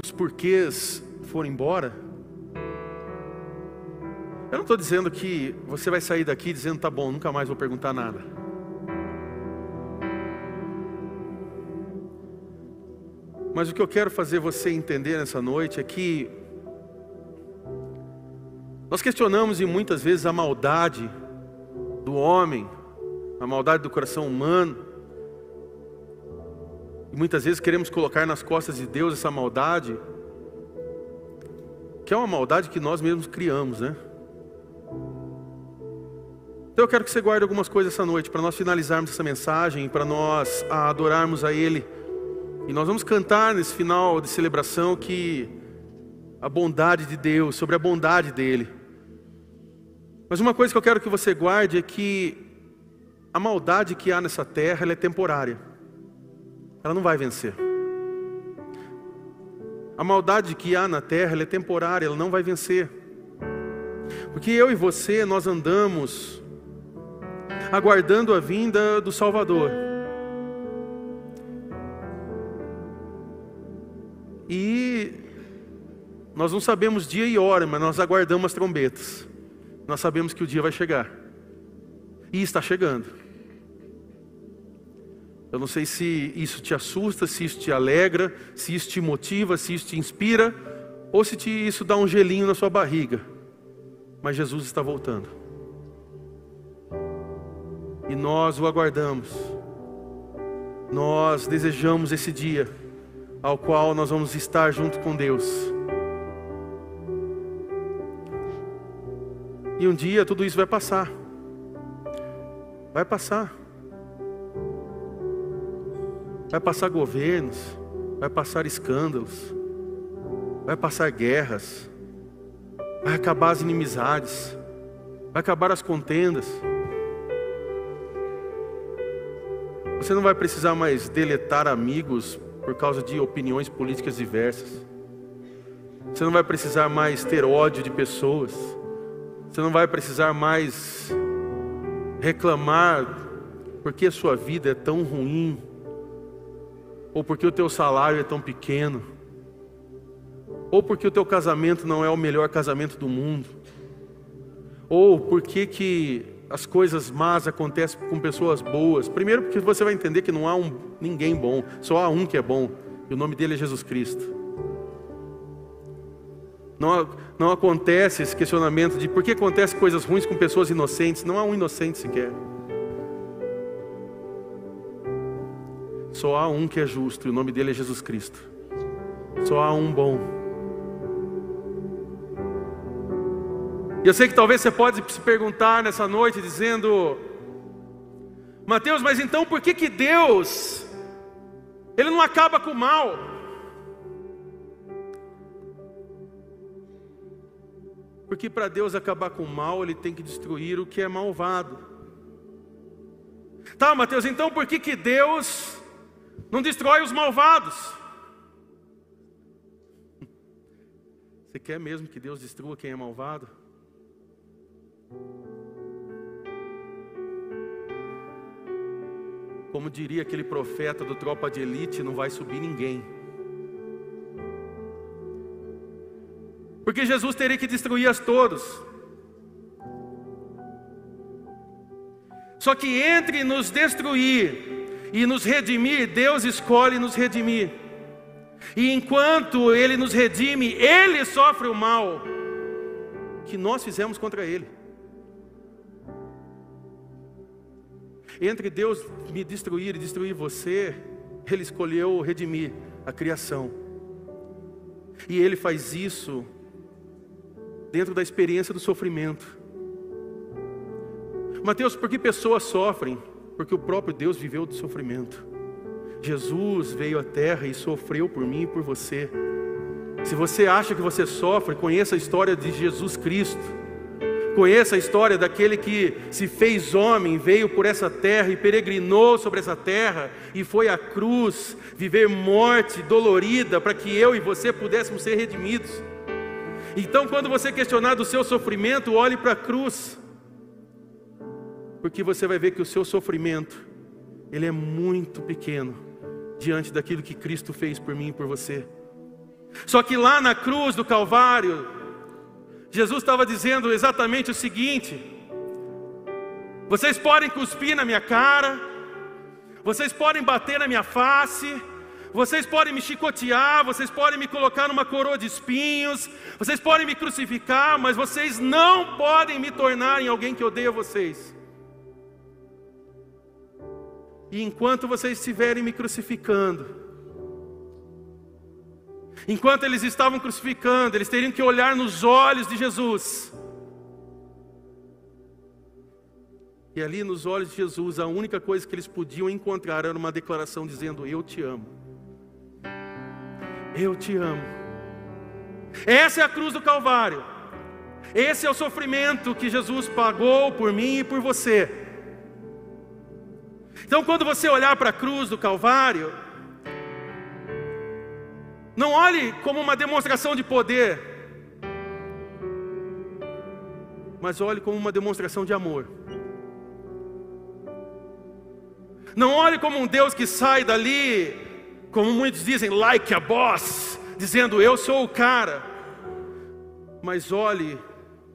os porquês foram embora? Eu não estou dizendo que você vai sair daqui dizendo, tá bom, nunca mais vou perguntar nada. Mas o que eu quero fazer você entender nessa noite é que nós questionamos e muitas vezes a maldade do homem, a maldade do coração humano. E muitas vezes queremos colocar nas costas de Deus essa maldade, que é uma maldade que nós mesmos criamos, né? Então eu quero que você guarde algumas coisas essa noite para nós finalizarmos essa mensagem, para nós adorarmos a Ele. E nós vamos cantar nesse final de celebração que a bondade de Deus, sobre a bondade dele. Mas uma coisa que eu quero que você guarde é que a maldade que há nessa terra é temporária. Ela não vai vencer. A maldade que há na terra é temporária, ela não vai vencer. Porque eu e você, nós andamos aguardando a vinda do Salvador. E nós não sabemos dia e hora, mas nós aguardamos as trombetas. Nós sabemos que o dia vai chegar. E está chegando. Eu não sei se isso te assusta, se isso te alegra, se isso te motiva, se isso te inspira, ou se te, isso dá um gelinho na sua barriga. Mas Jesus está voltando e nós o aguardamos. Nós desejamos esse dia ao qual nós vamos estar junto com Deus. E um dia tudo isso vai passar. Vai passar. Vai passar governos, vai passar escândalos, vai passar guerras, vai acabar as inimizades, vai acabar as contendas. Você não vai precisar mais deletar amigos por causa de opiniões políticas diversas. Você não vai precisar mais ter ódio de pessoas. Você não vai precisar mais reclamar porque a sua vida é tão ruim ou porque o teu salário é tão pequeno ou porque o teu casamento não é o melhor casamento do mundo ou porque que as coisas más acontecem com pessoas boas. Primeiro, porque você vai entender que não há um, ninguém bom, só há um que é bom, e o nome dele é Jesus Cristo. Não, não acontece esse questionamento de por que acontecem coisas ruins com pessoas inocentes. Não há um inocente sequer. Só há um que é justo, e o nome dele é Jesus Cristo. Só há um bom. E eu sei que talvez você pode se perguntar nessa noite dizendo: Mateus, mas então por que que Deus ele não acaba com o mal? Porque para Deus acabar com o mal, ele tem que destruir o que é malvado. Tá, Mateus, então por que que Deus não destrói os malvados? Você quer mesmo que Deus destrua quem é malvado? Como diria aquele profeta do tropa de elite, não vai subir ninguém. Porque Jesus teria que destruir as todos. Só que entre nos destruir e nos redimir, Deus escolhe nos redimir. E enquanto Ele nos redime, Ele sofre o mal que nós fizemos contra Ele. Entre Deus me destruir e destruir você, Ele escolheu redimir a criação. E Ele faz isso dentro da experiência do sofrimento. Mateus, por que pessoas sofrem? Porque o próprio Deus viveu do sofrimento. Jesus veio à terra e sofreu por mim e por você. Se você acha que você sofre, conheça a história de Jesus Cristo. Conheça a história daquele que se fez homem, veio por essa terra e peregrinou sobre essa terra e foi à cruz viver morte dolorida para que eu e você pudéssemos ser redimidos. Então, quando você questionar do seu sofrimento, olhe para a cruz, porque você vai ver que o seu sofrimento ele é muito pequeno diante daquilo que Cristo fez por mim e por você. Só que lá na cruz do Calvário, Jesus estava dizendo exatamente o seguinte: vocês podem cuspir na minha cara, vocês podem bater na minha face, Vocês podem me chicotear, vocês podem me colocar numa coroa de espinhos, vocês podem me crucificar, mas vocês não podem me tornar em alguém que odeia vocês. E enquanto vocês estiverem me crucificando, enquanto eles estavam crucificando, eles teriam que olhar nos olhos de Jesus. E ali nos olhos de Jesus, a única coisa que eles podiam encontrar era uma declaração dizendo: Eu te amo. Eu te amo. Essa é a cruz do Calvário. Esse é o sofrimento que Jesus pagou por mim e por você. Então, quando você olhar para a cruz do Calvário, não olhe como uma demonstração de poder, mas olhe como uma demonstração de amor. Não olhe como um Deus que sai dali, como muitos dizem, like a boss, dizendo eu sou o cara. Mas olhe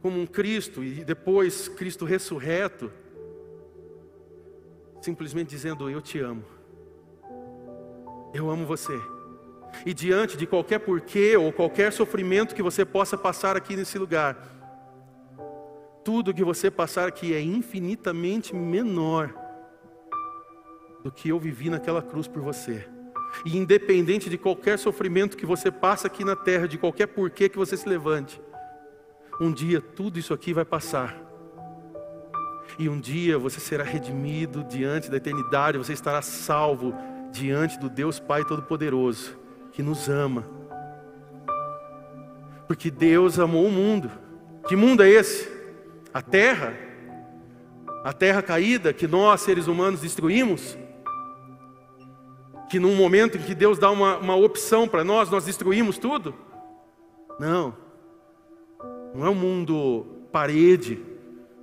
como um Cristo e depois Cristo ressurreto simplesmente dizendo: Eu te amo, eu amo você. E diante de qualquer porquê ou qualquer sofrimento que você possa passar aqui nesse lugar, tudo que você passar aqui é infinitamente menor do que eu vivi naquela cruz por você. E independente de qualquer sofrimento que você passa aqui na terra, de qualquer porquê que você se levante, um dia tudo isso aqui vai passar e um dia você será redimido diante da eternidade, você estará salvo diante do Deus Pai Todo-Poderoso, que nos ama. Porque Deus amou o mundo. Que mundo é esse? A terra? A terra caída que nós, seres humanos, destruímos? Que num momento em que Deus dá uma, uma opção para nós, nós destruímos tudo? Não. Não é um mundo parede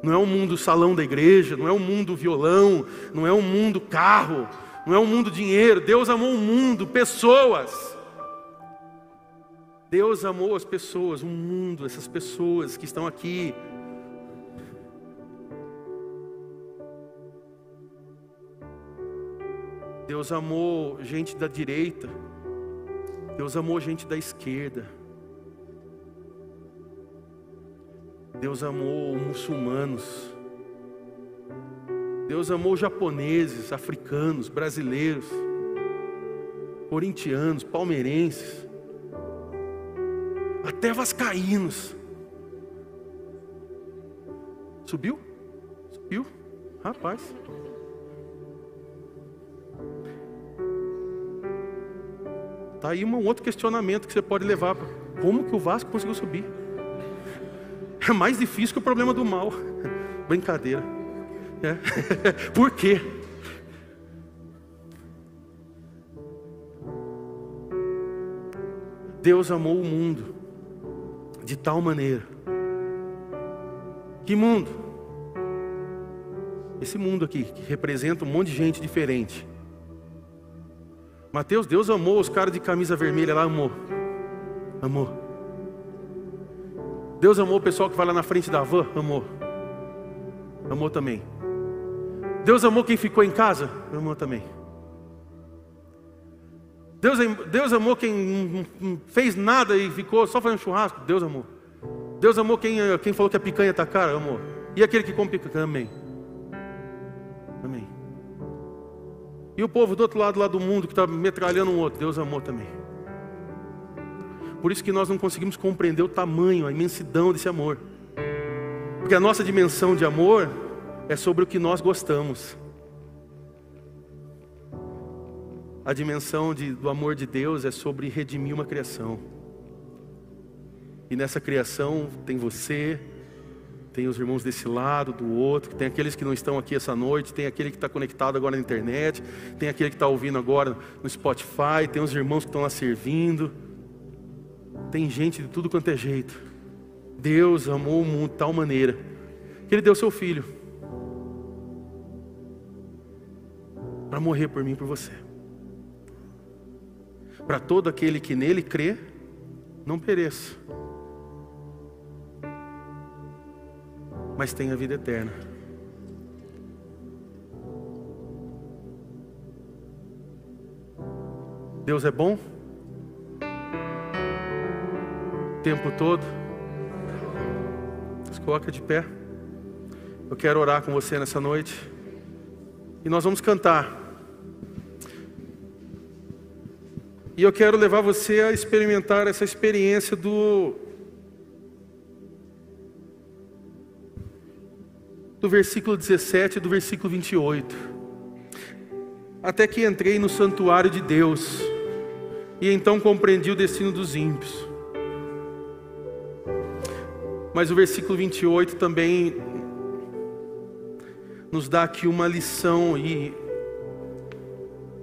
não é um mundo salão da igreja, não é um mundo violão, não é um mundo carro, não é um mundo dinheiro. Deus amou o mundo, pessoas. Deus amou as pessoas, o mundo, essas pessoas que estão aqui. Deus amou gente da direita, Deus amou gente da esquerda. Deus amou muçulmanos. Deus amou japoneses, africanos, brasileiros, corintianos, palmeirenses, até vascaínos. Subiu? Subiu? Rapaz. Tá aí um outro questionamento que você pode levar. Como que o Vasco conseguiu subir? É mais difícil que o problema do mal. Brincadeira. É. Por quê? Deus amou o mundo de tal maneira. Que mundo? Esse mundo aqui, que representa um monte de gente diferente. Mateus, Deus amou os caras de camisa vermelha lá, amou. Amou. Deus amou o pessoal que vai lá na frente da van? Amou. Amou também. Deus amou quem ficou em casa? Amou também. Deus, Deus amou quem fez nada e ficou só fazendo churrasco? Deus amou. Deus amou quem, quem falou que a picanha está cara? Amou. E aquele que come picanha? Amém. Amém. E o povo do outro lado lá do mundo que está metralhando um outro? Deus amou também. Por isso que nós não conseguimos compreender o tamanho, a imensidão desse amor. Porque a nossa dimensão de amor é sobre o que nós gostamos. A dimensão de, do amor de Deus é sobre redimir uma criação. E nessa criação tem você, tem os irmãos desse lado, do outro, tem aqueles que não estão aqui essa noite, tem aquele que está conectado agora na internet, tem aquele que está ouvindo agora no Spotify, tem os irmãos que estão lá servindo. Tem gente de tudo quanto é jeito. Deus amou o mundo de tal maneira que Ele deu seu filho para morrer por mim e por você. Para todo aquele que nele crê, não pereça, mas tenha vida eterna. Deus é bom? O tempo todo? Se coloca de pé. Eu quero orar com você nessa noite. E nós vamos cantar. E eu quero levar você a experimentar essa experiência do do versículo 17 e do versículo 28. Até que entrei no santuário de Deus e então compreendi o destino dos ímpios. Mas o versículo 28 também nos dá aqui uma lição e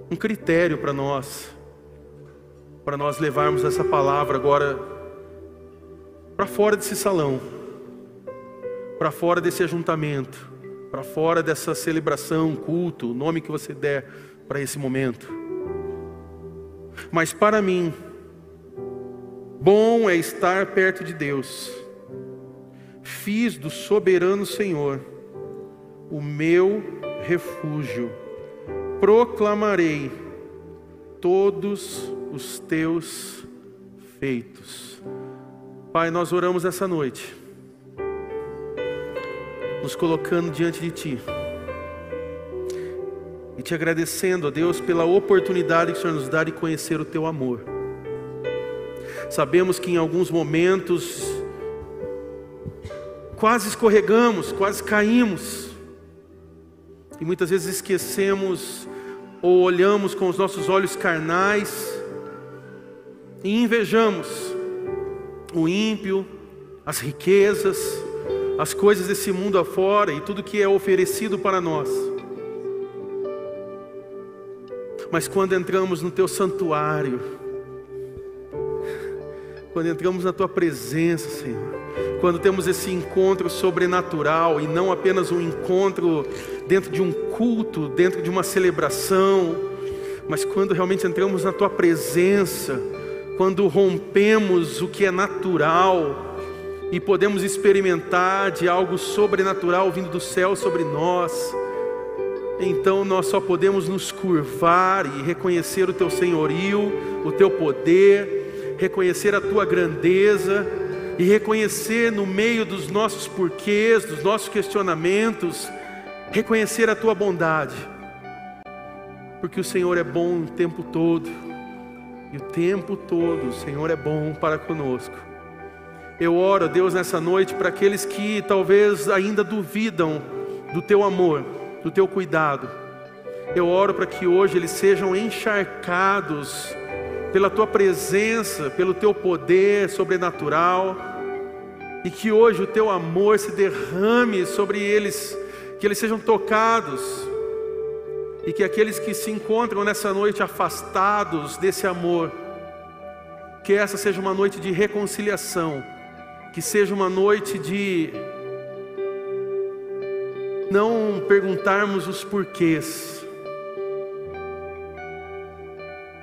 um critério para nós, para nós levarmos essa palavra agora para fora desse salão para fora desse ajuntamento, para fora dessa celebração, culto, o nome que você der para esse momento. Mas para mim, bom é estar perto de Deus. Fiz do soberano Senhor o meu refúgio. Proclamarei todos os teus feitos. Pai, nós oramos essa noite nos colocando diante de Ti. E te agradecendo, ó Deus, pela oportunidade que o Senhor nos dá de conhecer o Teu amor. Sabemos que em alguns momentos quase escorregamos, quase caímos, e muitas vezes esquecemos ou olhamos com os nossos olhos carnais e invejamos o ímpio, as riquezas, as coisas desse mundo afora e tudo que é oferecido para nós. Mas quando entramos no teu santuário, quando entramos na tua presença, Senhor, quando temos esse encontro sobrenatural e não apenas um encontro dentro de um culto, dentro de uma celebração, mas quando realmente entramos na tua presença, quando rompemos o que é natural, e podemos experimentar de algo sobrenatural vindo do céu sobre nós, então nós só podemos nos curvar e reconhecer o teu senhorio, o teu poder, reconhecer a tua grandeza e reconhecer no meio dos nossos porquês, dos nossos questionamentos, reconhecer a tua bondade, porque o Senhor é bom o tempo todo, e o tempo todo o Senhor é bom para conosco. Eu oro, Deus, nessa noite para aqueles que talvez ainda duvidam do teu amor, do teu cuidado. Eu oro para que hoje eles sejam encharcados pela tua presença, pelo teu poder sobrenatural, e que hoje o teu amor se derrame sobre eles, que eles sejam tocados, e que aqueles que se encontram nessa noite afastados desse amor, que essa seja uma noite de reconciliação que seja uma noite de não perguntarmos os porquês,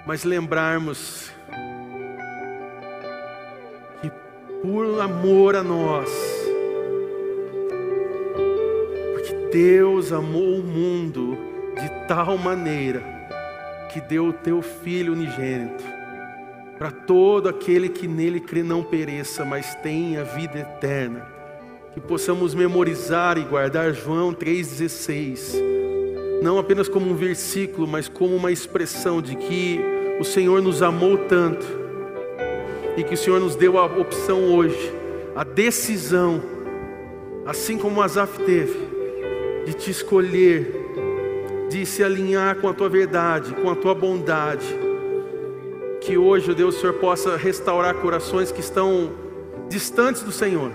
mas lembrarmos por amor a nós, porque Deus amou o mundo de tal maneira que deu o teu filho unigênito para todo aquele que nele crê não pereça, mas tenha vida eterna. Que possamos memorizar e guardar João 3,16, não apenas como um versículo, mas como uma expressão de que o Senhor nos amou tanto e que o Senhor nos deu a opção hoje, a decisão, assim como Asaf teve, de te escolher, de se alinhar com a tua verdade, com a tua bondade que hoje, Deus, o Senhor possa restaurar corações que estão distantes do Senhor,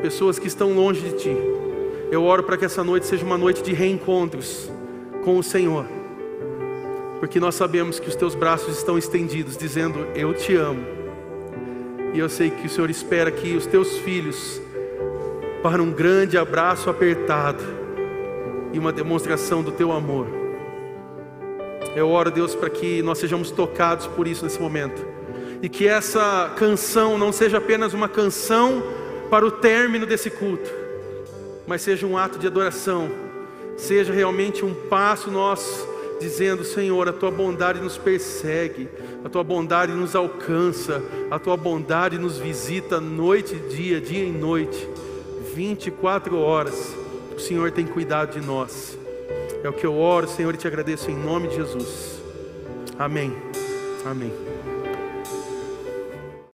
pessoas que estão longe de Ti. Eu oro para que essa noite seja uma noite de reencontros com o Senhor, porque nós sabemos que os Teus braços estão estendidos, dizendo: Eu te amo. E eu sei que o Senhor espera que os Teus filhos, para um grande abraço apertado e uma demonstração do Teu amor. Eu oro, Deus, para que nós sejamos tocados por isso nesse momento. E que essa canção não seja apenas uma canção para o término desse culto, mas seja um ato de adoração, seja realmente um passo nosso dizendo: Senhor, a tua bondade nos persegue, a tua bondade nos alcança, a tua bondade nos visita noite e dia, dia e noite, 24 horas. O Senhor tem cuidado de nós. É o que eu oro, Senhor, e te agradeço em nome de Jesus. Amém. Amém.